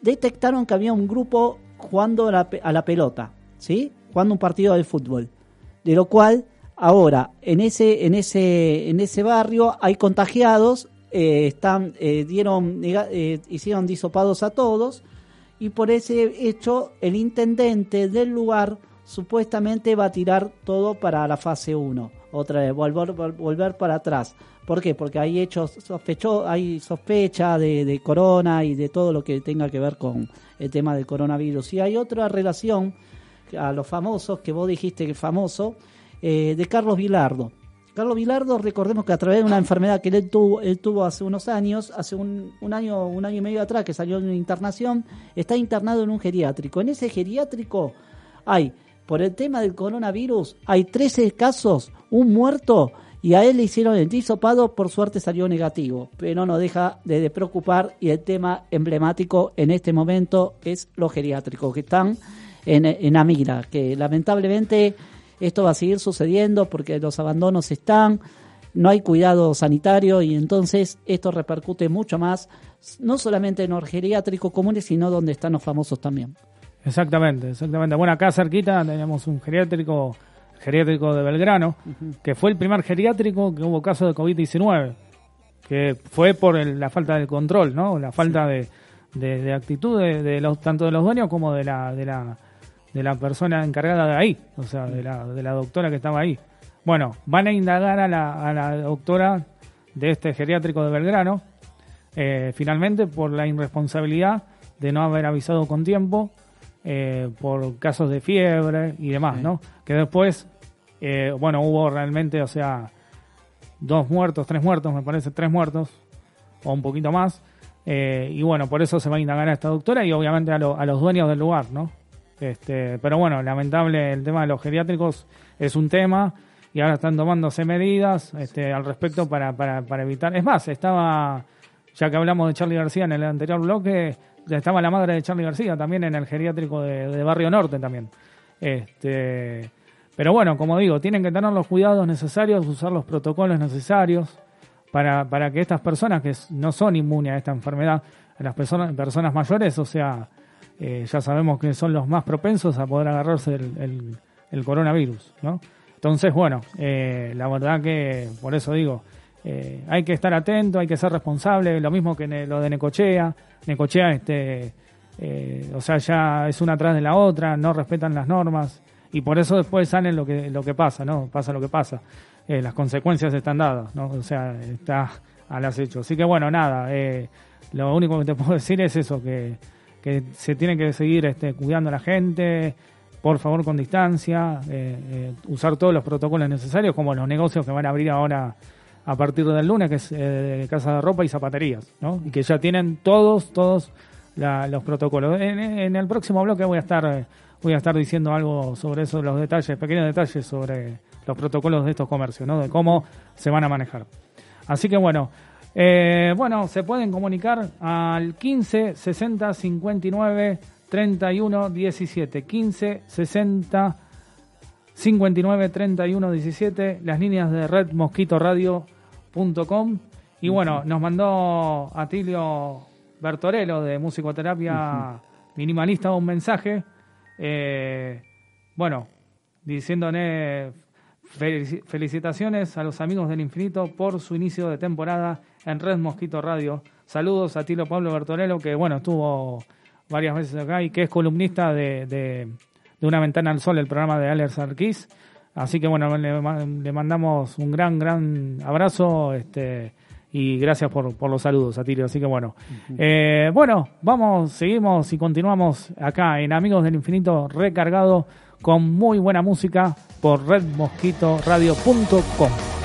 detectaron que había un grupo jugando a la, a la pelota, ¿sí? Jugando un partido de fútbol. De lo cual, ahora, en ese, en ese, en ese barrio hay contagiados, eh, están, eh, dieron, eh, hicieron disopados a todos, y por ese hecho, el intendente del lugar supuestamente va a tirar todo para la fase 1. Otra vez, volver, vol- volver para atrás. ¿Por qué? Porque hay hechos, sospechó, hay sospecha de, de corona y de todo lo que tenga que ver con el tema del coronavirus. Y hay otra relación a los famosos, que vos dijiste que famoso, eh, de Carlos Vilardo. Carlos Vilardo, recordemos que a través de una enfermedad que él tuvo, él tuvo hace unos años, hace un, año, un año y medio atrás, que salió de una internación, está internado en un geriátrico. En ese geriátrico hay, por el tema del coronavirus, hay 13 casos, un muerto, y a él le hicieron el disopado, por suerte salió negativo, pero no deja de, preocupar, y el tema emblemático en este momento es los geriátricos, que están en, en Amira, que lamentablemente esto va a seguir sucediendo porque los abandonos están, no hay cuidado sanitario y entonces esto repercute mucho más, no solamente en los geriátricos comunes, sino donde están los famosos también. Exactamente, exactamente. Bueno, acá cerquita tenemos un geriátrico, geriátrico de Belgrano, que fue el primer geriátrico que hubo caso de COVID-19, que fue por el- la falta de control, ¿no? La falta de, de- de actitud de, de los tanto de los dueños como de la de la de la persona encargada de ahí, o sea, de la, de la doctora que estaba ahí. Bueno, van a indagar a la, a la doctora de este geriátrico de Belgrano eh, finalmente por la irresponsabilidad de no haber avisado con tiempo, eh, por casos de fiebre y demás, Sí. ¿no? Que después, eh, bueno, hubo realmente, o sea, dos muertos, tres muertos, me parece, tres muertos, o un poquito más. Eh, y bueno, por eso se va a indagar a esta doctora y obviamente a, lo- a los dueños del lugar, ¿no? Este, pero bueno, lamentable el tema de los geriátricos es un tema y ahora están tomándose medidas este, al respecto para, para, para evitar. Es más, estaba, ya que hablamos de Charlie García en el anterior bloque, estaba la madre de Charlie García también en el geriátrico de, Barrio Norte también. Este, pero bueno, como digo, tienen que tener los cuidados necesarios, usar los protocolos necesarios para, para que estas personas que no son inmunes a esta enfermedad, las personas, personas mayores, o sea, eh, ya sabemos que son los más propensos a poder agarrarse el, el- coronavirus, ¿no? Entonces, bueno, eh, la verdad que por eso digo, eh, hay que estar atento, hay que ser responsable, lo mismo que ne- lo de Necochea, Necochea, este, o sea, ya es una atrás de la otra, no respetan las normas y por eso después sale lo que lo que pasa, ¿no? Pasa lo que pasa. Las consecuencias están dadas, ¿no? O sea, está al acecho. Así que bueno, nada, lo único que te [LAUGHS] puedo decir es eso, que, que se tiene que seguir este, cuidando a la gente, por favor con distancia, eh, eh, usar todos los protocolos necesarios, como los negocios que van a abrir ahora a partir del lunes, que es eh, casa de ropa y zapaterías, ¿no? Y que ya tienen todos, todos la- los protocolos. En, en el próximo bloque voy a estar voy a estar diciendo algo sobre eso, los detalles, pequeños detalles sobre los protocolos de estos comercios, ¿no? De cómo se van a manejar. Así que bueno, eh, bueno, se pueden comunicar al 15 60 59 31 17. 15 60 59 31 17, las líneas de redmosquitoradio.com. Y bueno, nos mandó Atilio Bertorello de Musicoterapia Minimalista un mensaje. eh, bueno, diciéndole felici- felicitaciones a los amigos del infinito por su inicio de temporada en Red Mosquito Radio. Saludos a Tilo Pablo Bertorello, que bueno, estuvo varias veces acá y que es columnista de, de, de Una Ventana al Sol, el programa de Alex Arquís. Así que bueno, le mandamos un gran, gran abrazo este, y gracias por, por los saludos, Atilio. Así que bueno, Eh, bueno, vamos, seguimos y continuamos acá en Amigos del Infinito recargado con muy buena música por redmosquitoradio.com.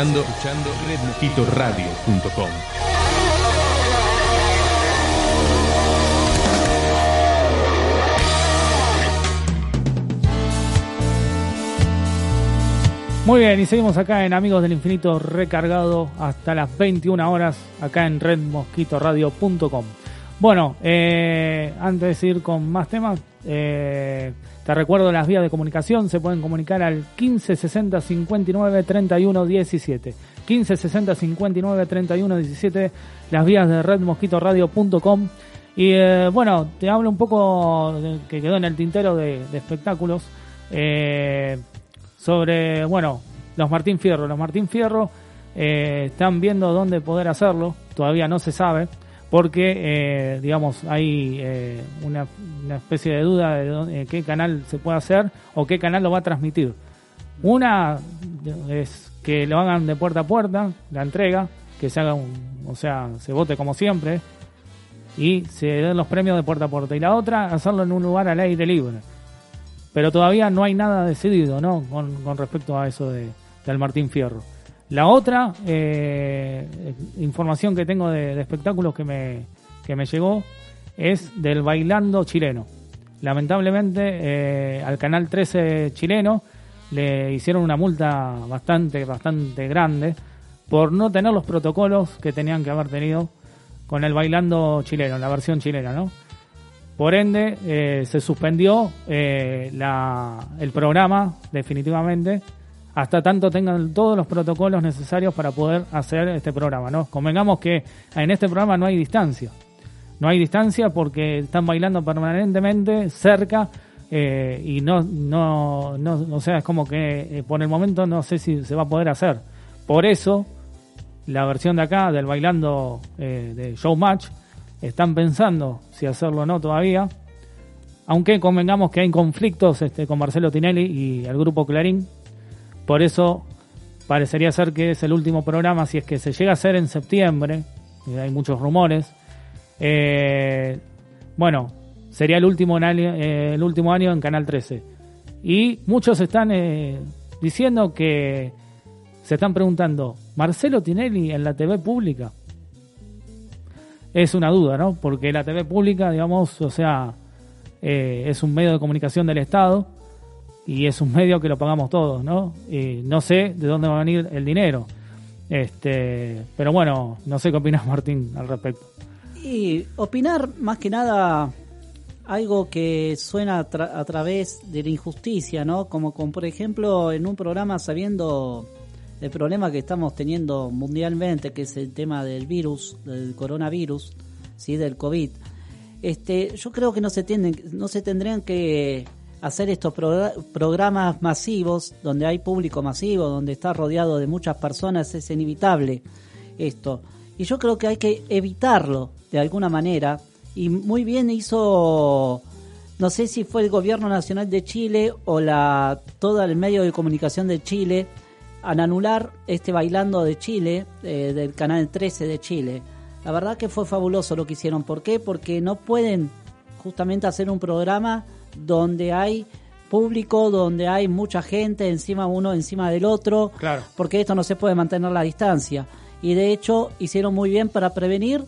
escuchando, escuchando redmosquitoradio.com. Muy bien, y seguimos acá en Amigos del Infinito recargado hasta las 21 horas acá en redmosquitoradio.com. Bueno, eh, antes de ir con más temas, eh, te recuerdo las vías de comunicación, se pueden comunicar al 1560 59 31 17. 1560 59 31 17, las vías de redmosquitoradio.com. Y eh, bueno, te hablo un poco de- que quedó en el tintero de, de espectáculos. Eh, sobre, bueno, los Martín Fierro. Los Martín Fierro eh, están viendo dónde poder hacerlo, todavía no se sabe, porque, eh, digamos, hay eh, una, especie de duda de dónde- qué canal se puede hacer o qué canal lo va a transmitir. Una es que lo hagan de puerta a puerta, la entrega, que se haga un, o sea, se vote como siempre y se den los premios de puerta a puerta. Y la otra, hacerlo en un lugar al aire libre pero todavía no hay nada decidido ¿no? con, con respecto a eso de, del Martín Fierro. La otra eh, información que tengo de, espectáculos que me, que me llegó es del bailando chileno. Lamentablemente eh, al canal 13 chileno le hicieron una multa bastante, bastante grande por no tener los protocolos que tenían que haber tenido con el bailando chileno, la versión chilena, ¿no? Por ende, eh, se suspendió la- el programa definitivamente hasta tanto tengan todos los protocolos necesarios para poder hacer este programa. ¿no? Convengamos que en este programa no hay distancia. No hay distancia porque están bailando permanentemente cerca eh, y no, no, no, o sea, es como que eh, por el momento no sé si se va a poder hacer. Por eso, la versión de acá del bailando eh, de Showmatch están pensando si hacerlo o no todavía. Aunque convengamos que hay conflictos este, con Marcelo Tinelli y el grupo Clarín. Por eso parecería ser que es el último programa, si es que se llega a hacer en septiembre, y hay muchos rumores. eh, bueno, sería el último, en eh, el último año en Canal 13. Y muchos están eh, diciendo que se están preguntando, ¿Marcelo Tinelli en la TV pública? Es una duda, ¿no? Porque la TV pública, digamos, o sea, eh, es un medio de comunicación del Estado y es un medio que lo pagamos todos, ¿no? Y no sé de dónde va a venir el dinero. Este, pero bueno, no sé qué opinas [LAUGHS] Martín al respecto. Y opinar más que nada algo que suena a, tra- a través de la injusticia, ¿no? Como, como por ejemplo en un programa sabiendo el problema que estamos teniendo mundialmente, que es el tema del virus, del coronavirus, sí, del COVID. Este, yo creo que no se tienden, no se tendrían que hacer estos progra- programas masivos donde hay público masivo, donde está rodeado de muchas personas, es inevitable esto. Y yo creo que hay que evitarlo de alguna manera. Y muy bien hizo, no sé si fue el gobierno nacional de Chile o la todo el medio de comunicación de Chile, al anular este bailando de Chile, eh, del canal 13 de Chile. La verdad que fue fabuloso lo que hicieron. ¿Por qué? Porque no pueden justamente hacer un programa donde hay público, donde hay mucha gente encima uno encima del otro, Claro. porque esto no se puede mantener la distancia. Y de hecho hicieron muy bien para prevenir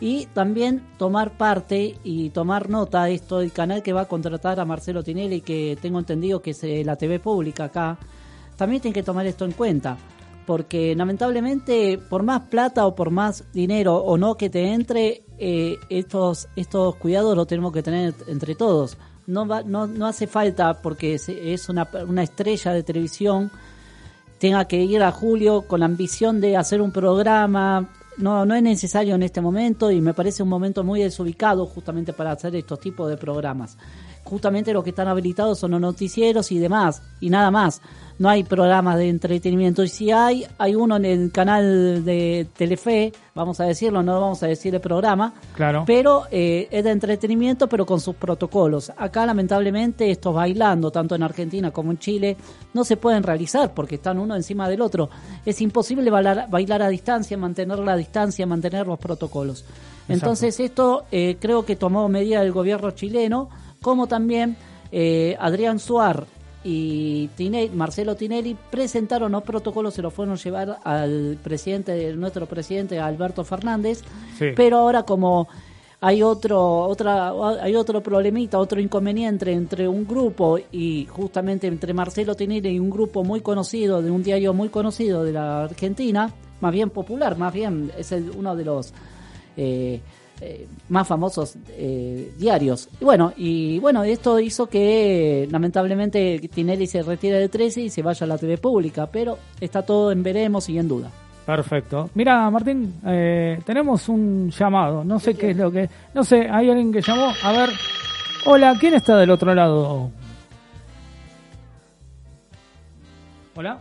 y también tomar parte y tomar nota de esto del canal que va a contratar a Marcelo Tinelli, que tengo entendido que es eh, la TV pública acá, también tienen que tomar esto en cuenta. Porque lamentablemente, por más plata o por más dinero o no que te entre, eh, estos, estos cuidados los tenemos que tener entre todos. No, va, no, no hace falta, porque es una, una estrella de televisión, tenga que ir a Julio con la ambición de hacer un programa. No, no es necesario en este momento y me parece un momento muy desubicado justamente para hacer estos tipos de programas. Justamente lo que están habilitados son los noticieros y demás, y nada más. No hay programas de entretenimiento. Y si hay, hay uno en el canal de Telefe, vamos a decirlo, no vamos a decir el programa, Claro. pero eh, es de entretenimiento, pero con sus protocolos. Acá, lamentablemente, estos bailando, tanto en Argentina como en Chile, no se pueden realizar porque están uno encima del otro. Es imposible bailar, bailar a distancia, mantener la distancia, mantener los protocolos. Entonces, esto eh, creo que tomó medida el gobierno chileno, como también eh, Adrián Suar, y Tinelli- Marcelo Tinelli presentaron los protocolos, se los fueron a llevar al presidente, nuestro presidente Alberto Fernández, Sí. pero ahora como hay otro, otra, hay otro problemita, otro inconveniente entre un grupo y justamente entre Marcelo Tinelli y un grupo muy conocido, de un diario muy conocido de la Argentina, más bien popular, más bien es el, uno de los eh, eh, más famosos eh, diarios. Y bueno, y bueno, esto hizo que lamentablemente Tinelli se retire de 13 y se vaya a la TV pública, pero está todo en veremos y en duda. Perfecto. Mira, Martín, eh, tenemos un llamado. No sé qué es lo que. No sé, hay alguien que llamó. A ver. Hola, ¿quién está del otro lado? Hola.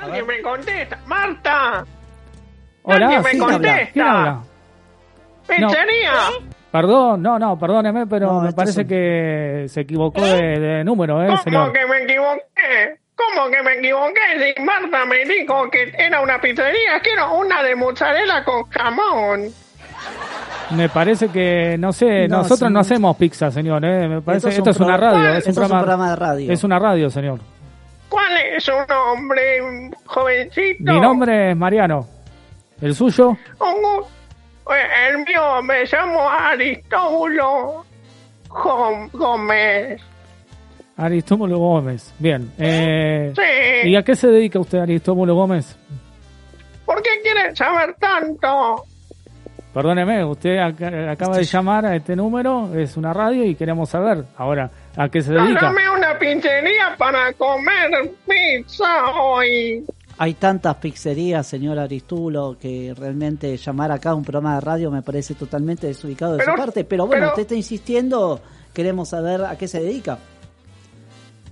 Nadie me contesta. ¡Marta! Hola, Nadie me ¿quién habla? contesta. ¿Quién habla? ¡Pizzería! Perdón, no, no, perdóneme, pero No, me parece que se equivocó de, de número, ¿eh, ¿Cómo señor? que me equivoqué? ¿Cómo que me equivoqué? Si Marta me dijo que era una pizzería, quiero una de mozzarella con jamón. Me parece que, no sé, No, nosotros sí. no hacemos pizza, señor, ¿eh? Me parece, Esto es esto un es una radio, es un Esto es un programa, programa de radio. Es una radio, señor. ¿Cuál es su nombre, jovencito? Mi nombre es Mariano. ¿El suyo? Oh, eh, el mío me llamo Aristóbulo Gómez. Aristóbulo Gómez. Bien. Eh, Sí. ¿Y a qué se dedica usted, Aristóbulo Gómez? ¿Por qué quieren saber tanto? Perdóneme, usted ac- acaba de llamar a este número, es una radio y queremos saber ahora a qué se dedica. Hágame una pizzería para comer pizza hoy. Hay tantas pizzerías, señor Aristulo, que realmente llamar acá a un programa de radio me parece totalmente desubicado de Pero- su parte. Pero bueno, pero- usted está insistiendo, queremos saber a qué se dedica.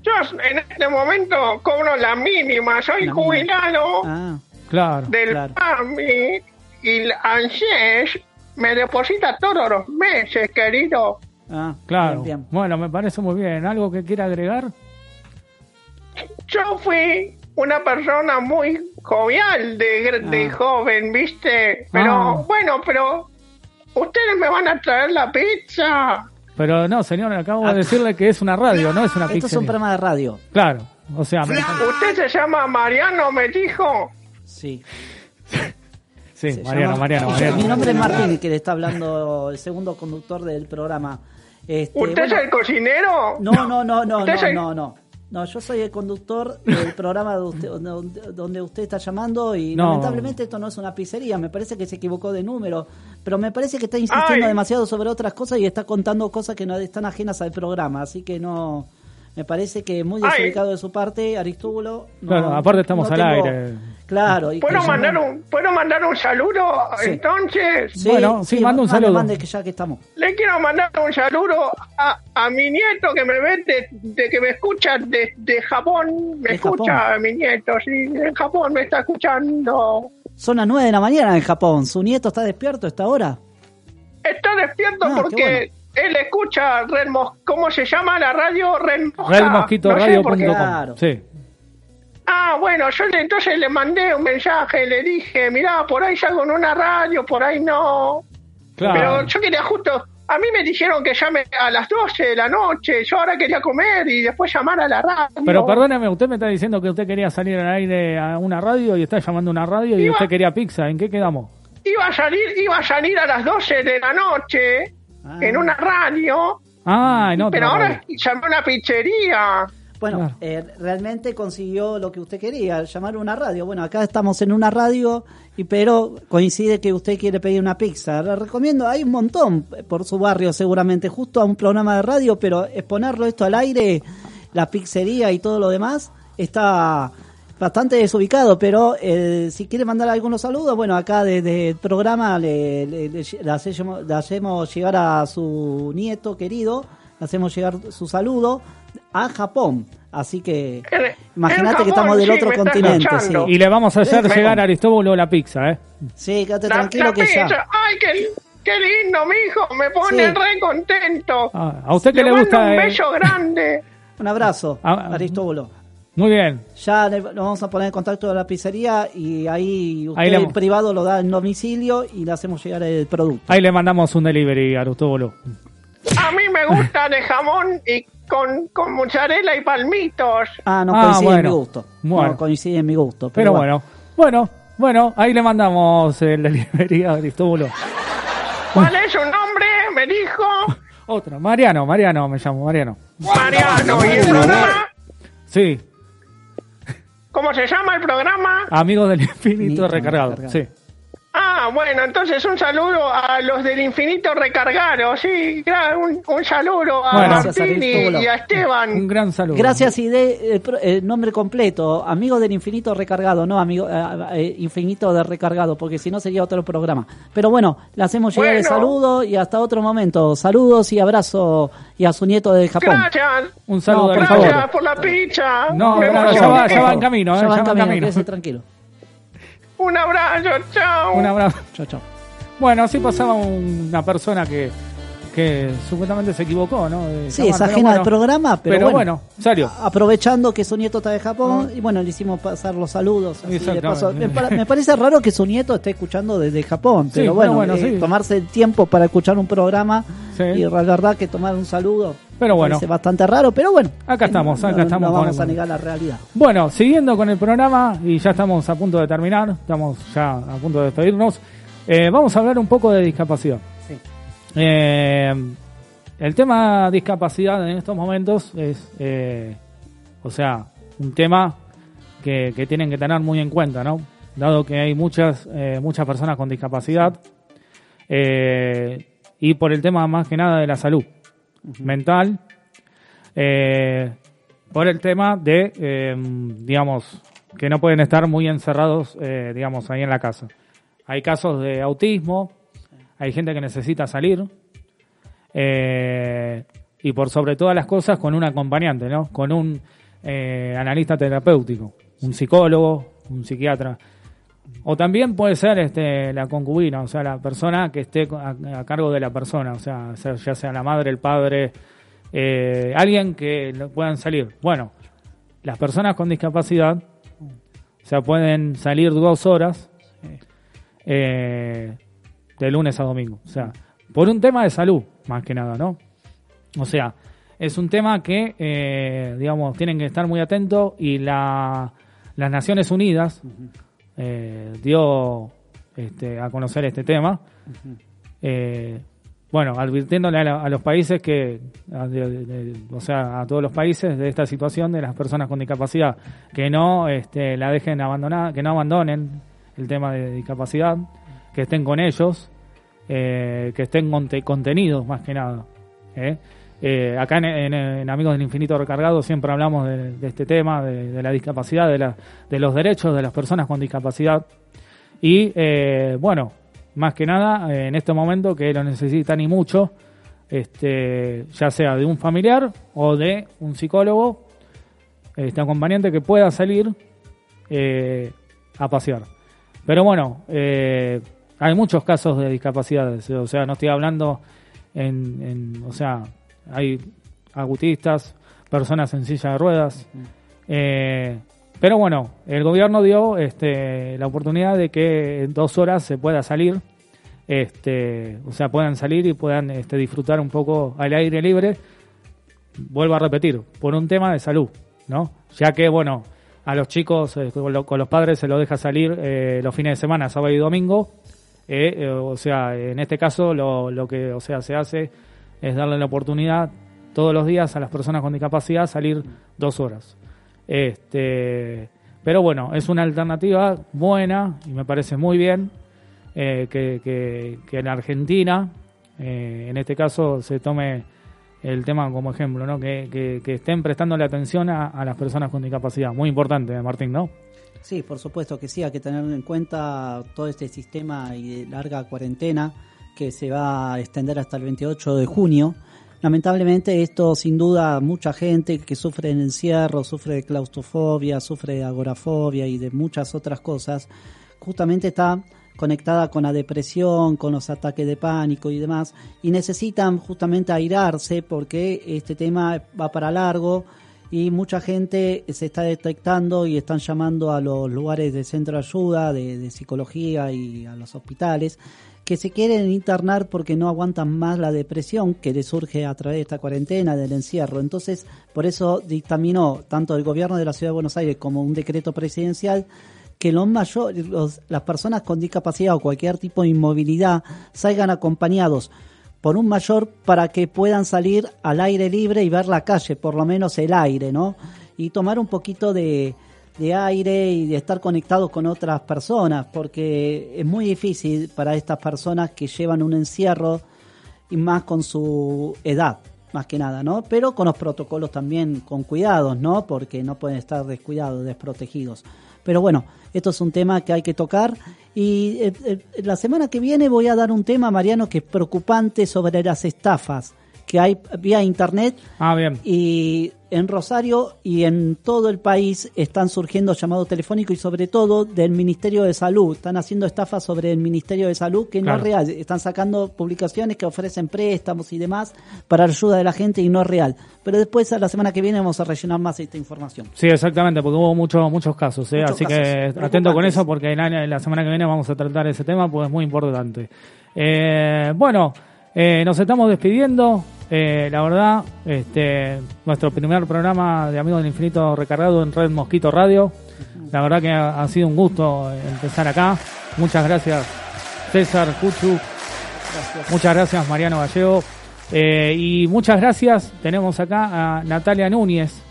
Yo en este momento cobro la mínima, soy La mínima. jubilado Ah, Claro. del claro. PAMI y el ANSES me deposita todos los meses, querido. ah, Claro. bien, bien. Bueno, me parece muy bien. ¿Algo que quiera agregar? Yo fui una persona muy jovial de, gr- de Ah. joven, ¿viste? Pero Ah. bueno, pero ustedes me van a traer la pizza. Pero no, señor, acabo Ah. de decirle que es una radio, no es una Esto es un programa de radio. Claro. O sea, me- ¿Usted se llama Mariano, me dijo? Sí. Sí, Se Mariano, llama- Mariano, Mi Mariano. nombre es Martín, que le está hablando el segundo conductor del programa. Este, ¿Usted bueno, es el cocinero? No, no, no, no, ¿Usted no, el- no, no. No, yo soy el conductor del programa de usted- donde, donde usted está llamando y No. lamentablemente esto no es una pizzería, me parece que se equivocó de número, pero me parece que está insistiendo Ay. demasiado sobre otras cosas y está contando cosas que no están ajenas al programa, así que no, me parece que muy desubicado de su parte, Aristóbulo. no- Claro, aparte estamos no al tengo- aire. Claro. y ¿Puedo mandar, un, ¿Puedo mandar un saludo Sí. entonces? Sí, Bueno, sí, manda un mande, saludo. mande, que ya que estamos. Le quiero mandar un saludo a, a mi nieto que me ve de, de que me escucha de, de Japón. Me De escucha Japón. mi nieto, sí, en Japón me está escuchando. Son las 9 de la mañana en Japón. ¿Su nieto está despierto a esta hora? Está despierto Ah, qué porque él escucha Red Mos- ¿cómo se llama la radio? Red Mosca. Red Mosquito No sé Radio. Claro. Sí. Ah, bueno, yo le- entonces le mandé un mensaje, le dije, mirá, por ahí salgo en una radio, por ahí no. Claro. Pero yo quería justo, a mí me dijeron que llame a las 12 de la noche, yo ahora quería comer y después llamar a la radio. Pero perdóneme, usted me está diciendo que usted quería salir al aire a una radio y está llamando a una radio y Iba- usted quería pizza. ¿En qué quedamos? Iba a salir, iba a salir a las 12 de la noche Ah. en una radio, Ah, no. pero ahora llamé a una pizzería. Bueno, Claro. eh, realmente consiguió lo que usted quería, llamar a una radio. Bueno, acá estamos en una radio, y pero coincide que usted quiere pedir una pizza. Le recomiendo, hay un montón por su barrio seguramente, justo a un programa de radio, pero exponerlo esto al aire, la pizzería y todo lo demás, está bastante desubicado, pero eh, si quiere mandar algunos saludos, bueno, acá desde el programa le, le- le- le hacemos, le hacemos llegar a su nieto querido, le hacemos llegar su saludo a Japón. Así que imagínate que estamos del sí, otro continente. Sí. Y le vamos a hacer Sí, llegar a Aristóbulo la pizza, ¿eh? sí, quédate La, tranquilo la que ya. pizza, ay, qué, qué lindo, mijo, me pone Sí. re contento. Ah, ¿A usted qué le gusta? un eh? beso grande. [LAUGHS] Un abrazo, Ah, ah. Aristóbulo. Muy bien. Ya nos vamos a poner en contacto con la pizzería y ahí usted Ahí le- en privado lo da en domicilio y le hacemos llegar el producto. Ahí le mandamos un delivery a Aristóbulo. A mí me gusta de jamón y con, con mozzarella y palmitos. Ah, no Ah, coincide en mi gusto. Bueno. No coincide en mi gusto. Pero bueno, bueno, bueno, ahí le mandamos el [LAUGHS] delivery a Cristóbulo. ¿Cuál es su nombre? Me dijo Otro, Mariano, Mariano me llamo, Mariano. Mariano. ¿Y el programa? Sí, ¿Cómo se llama el programa? amigos del infinito Infinito recargado. recargado. Sí. Ah, bueno, entonces un saludo a los del infinito recargado, sí, un, un saludo a Bueno. Martín y, a Un Esteban. gran saludo. Gracias y de eh, pro- eh, nombre completo, amigo del infinito recargado, no amigo eh, eh, infinito de recargado, porque si no sería otro programa. Pero bueno, le hacemos llegar el saludo y hasta otro momento. Saludos y abrazo y a su nieto de Japón. Gracias, Un saludo, No, por gracias favor. por la pizza. No, Me no, ya va, ya va en camino, eh, Ya va en ya va en camino, camino. quédese tranquilo. Un abrazo, chao. Un abrazo. Chao, chao. Bueno, así pasaba una persona que, que supuestamente se equivocó, ¿no? De Sí, llamar, es ajena al bueno, programa, pero, Pero, bueno, bueno, serio. aprovechando que su nieto está de Japón, y bueno, le hicimos pasar los saludos. así paso. Me, pa- me parece raro que su nieto esté escuchando desde Japón, Sí, pero bueno, eh, sí. tomarse el tiempo para escuchar un programa Sí. y la verdad que tomar un saludo Pero bueno. parece bastante raro, pero bueno. Acá eh, estamos, acá no- estamos No con vamos el- a negar la realidad. Bueno, siguiendo con el programa, y ya estamos a punto de terminar, estamos ya a punto de despedirnos, eh, vamos a hablar un poco de discapacidad. Eh, el tema discapacidad en estos momentos es, eh, o sea, un tema que, que tienen que tener muy en cuenta, ¿no? Dado que hay muchas, eh, muchas personas con discapacidad eh, y por el tema más que nada de la salud mental, por el tema de, digamos, que no pueden estar muy encerrados, eh, digamos, ahí en la casa. Hay casos de autismo, hay gente que necesita salir, eh, y por sobre todas las cosas con un acompañante, ¿no? Con un eh, analista terapéutico, un psicólogo, un psiquiatra. O también puede ser este, la concubina, o sea, la persona que esté a, a cargo de la persona, o sea, ya sea la madre, el padre, eh, alguien que puedan salir. Bueno, las personas con discapacidad, o sea, pueden salir dos horas eh, de lunes a domingo, o sea, por un tema de salud, más que nada, ¿no? O sea, es un tema que, eh, digamos, tienen que estar muy atentos y la, las Naciones Unidas eh, dio este, a conocer este tema. Eh, bueno, advirtiéndole a, la- a los países que, a- de- de- o sea, a todos los países de esta situación de las personas con discapacidad, que no este, la dejen abandonar, que no abandonen el tema de discapacidad, que estén con ellos, eh, que estén conte- contenidos más que nada. ¿eh? Eh, acá en, Amigos del Infinito Recargado siempre hablamos de, este tema, de, la discapacidad, de, los derechos de las personas con discapacidad. Y bueno, más que nada, en este momento que lo necesitan y mucho, este, ya sea de un familiar o de un psicólogo, este acompañante que pueda salir a pasear. Pero bueno, hay muchos casos de discapacidades, o sea, no estoy hablando en, en- o sea, hay autistas, personas en silla de ruedas, eh, pero bueno, el gobierno dio este, la oportunidad de que en dos horas se pueda salir, este, o sea, puedan salir y puedan este, disfrutar un poco al aire libre. Vuelvo a repetir, por un tema de salud, ¿no? Ya que, bueno, a los chicos, eh, con, lo- con los padres se los deja salir eh, los fines de semana, sábado y domingo. Eh, eh, o sea, en este caso lo, lo que, o sea, se hace es darle la oportunidad todos los días a las personas con discapacidad salir dos horas. Este, pero bueno, es una alternativa buena y me parece muy bien eh, que, que- en Argentina, eh, en este caso, se tome el tema como ejemplo, ¿no? Que, que- estén prestándole atención a, a las personas con discapacidad. Muy importante, Martín, ¿no? Sí, por supuesto que sí, hay que tener en cuenta todo este sistema y de larga cuarentena que se va a extender hasta el 28 de junio. Lamentablemente esto sin duda mucha gente que sufre de encierro, sufre de claustrofobia, sufre de agorafobia y de muchas otras cosas, justamente está conectada con la depresión, con los ataques de pánico y demás, y necesitan justamente airarse porque este tema va para largo y mucha gente se está detectando y están llamando a los lugares de centro de ayuda, de, psicología y a los hospitales, que se quieren internar porque no aguantan más la depresión que les surge a través de esta cuarentena, del encierro. Entonces, por eso dictaminó tanto el gobierno de la Ciudad de Buenos Aires como un decreto presidencial que los mayores, las personas con discapacidad o cualquier tipo de inmovilidad salgan acompañados por un mayor para que puedan salir al aire libre y ver la calle, por lo menos el aire, ¿no? Y tomar un poquito de, de aire y de estar conectados con otras personas, porque es muy difícil para estas personas que llevan un encierro y más con su edad, más que nada, ¿no? Pero con los protocolos también, con cuidados, ¿no? Porque no pueden estar descuidados, desprotegidos. Pero bueno, esto es un tema que hay que tocar. Y eh, eh, la semana que viene voy a dar un tema, Mariano, que es preocupante sobre las estafas que hay vía internet Ah, bien. y en Rosario y en todo el país están surgiendo llamados telefónicos y sobre todo del Ministerio de Salud. Están haciendo estafas sobre el Ministerio de Salud que no es real. Están sacando publicaciones que ofrecen préstamos y demás para ayuda de la gente y no es real. Pero después a la semana que viene vamos a rellenar más esta información. Sí, exactamente, porque hubo muchos muchos casos, ¿eh? Muchos así casos que atento con eso porque año- la semana que viene vamos a tratar ese tema porque es muy importante. Eh, bueno, eh, nos estamos despidiendo. Eh, la verdad, este, nuestro primer programa de Amigos del Infinito recargado en Red Mosquito Radio. La verdad que ha, ha sido un gusto eh, empezar acá. Muchas gracias, César Cuchu. Muchas gracias, Mariano Gallego. Eh, y muchas gracias, tenemos acá a Natalia Núñez,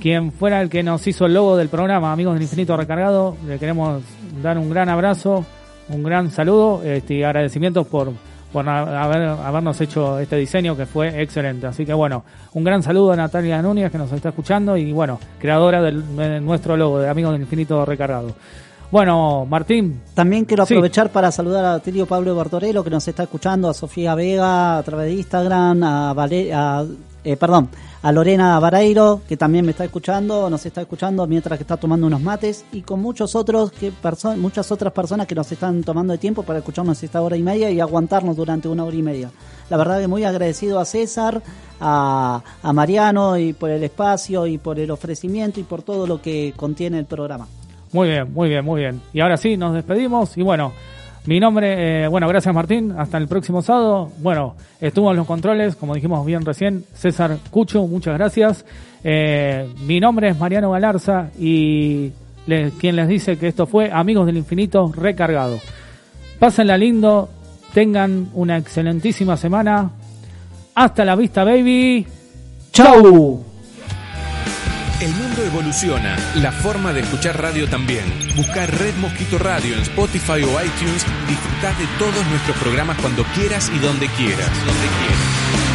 quien fuera el que nos hizo el logo del programa Amigos del Infinito Recargado. Le queremos dar un gran abrazo, un gran saludo este, y agradecimientos por, por haber, habernos hecho este diseño que fue excelente. Así que bueno, un gran saludo a Natalia Núñez que nos está escuchando y bueno, creadora del, de nuestro logo de Amigos del Infinito Recargado. Bueno, Martín, También quiero Sí. aprovechar para saludar a Tilio Pablo Bartorello que nos está escuchando, a Sofía Vega a través de Instagram, a, Vale- a eh, perdón, a Lorena Vareiro que también me está escuchando, nos está escuchando mientras que está tomando unos mates y con muchos otros que muchas otras personas que nos están tomando de tiempo para escucharnos esta hora y media y aguantarnos durante una hora y media. La verdad que muy agradecido a César, a, a Mariano y por el espacio y por el ofrecimiento y por todo lo que contiene el programa. Muy bien, muy bien, muy bien. Y ahora sí, nos despedimos. Y bueno, mi nombre, eh, bueno, gracias Martín. Hasta el próximo sábado. Bueno, estuvo en los controles, como dijimos bien recién, César Cucho, muchas gracias. Eh, mi nombre es Mariano Galarza y quien les dice que esto fue Amigos del Infinito Recargado. Pásenla lindo, tengan una excelentísima semana. Hasta la vista, baby. ¡Chau! El mundo evoluciona, la forma de escuchar radio también. Busca Red Mosquito Radio en Spotify o iTunes. Disfrutá de todos nuestros programas cuando quieras y donde quieras. Donde quieras.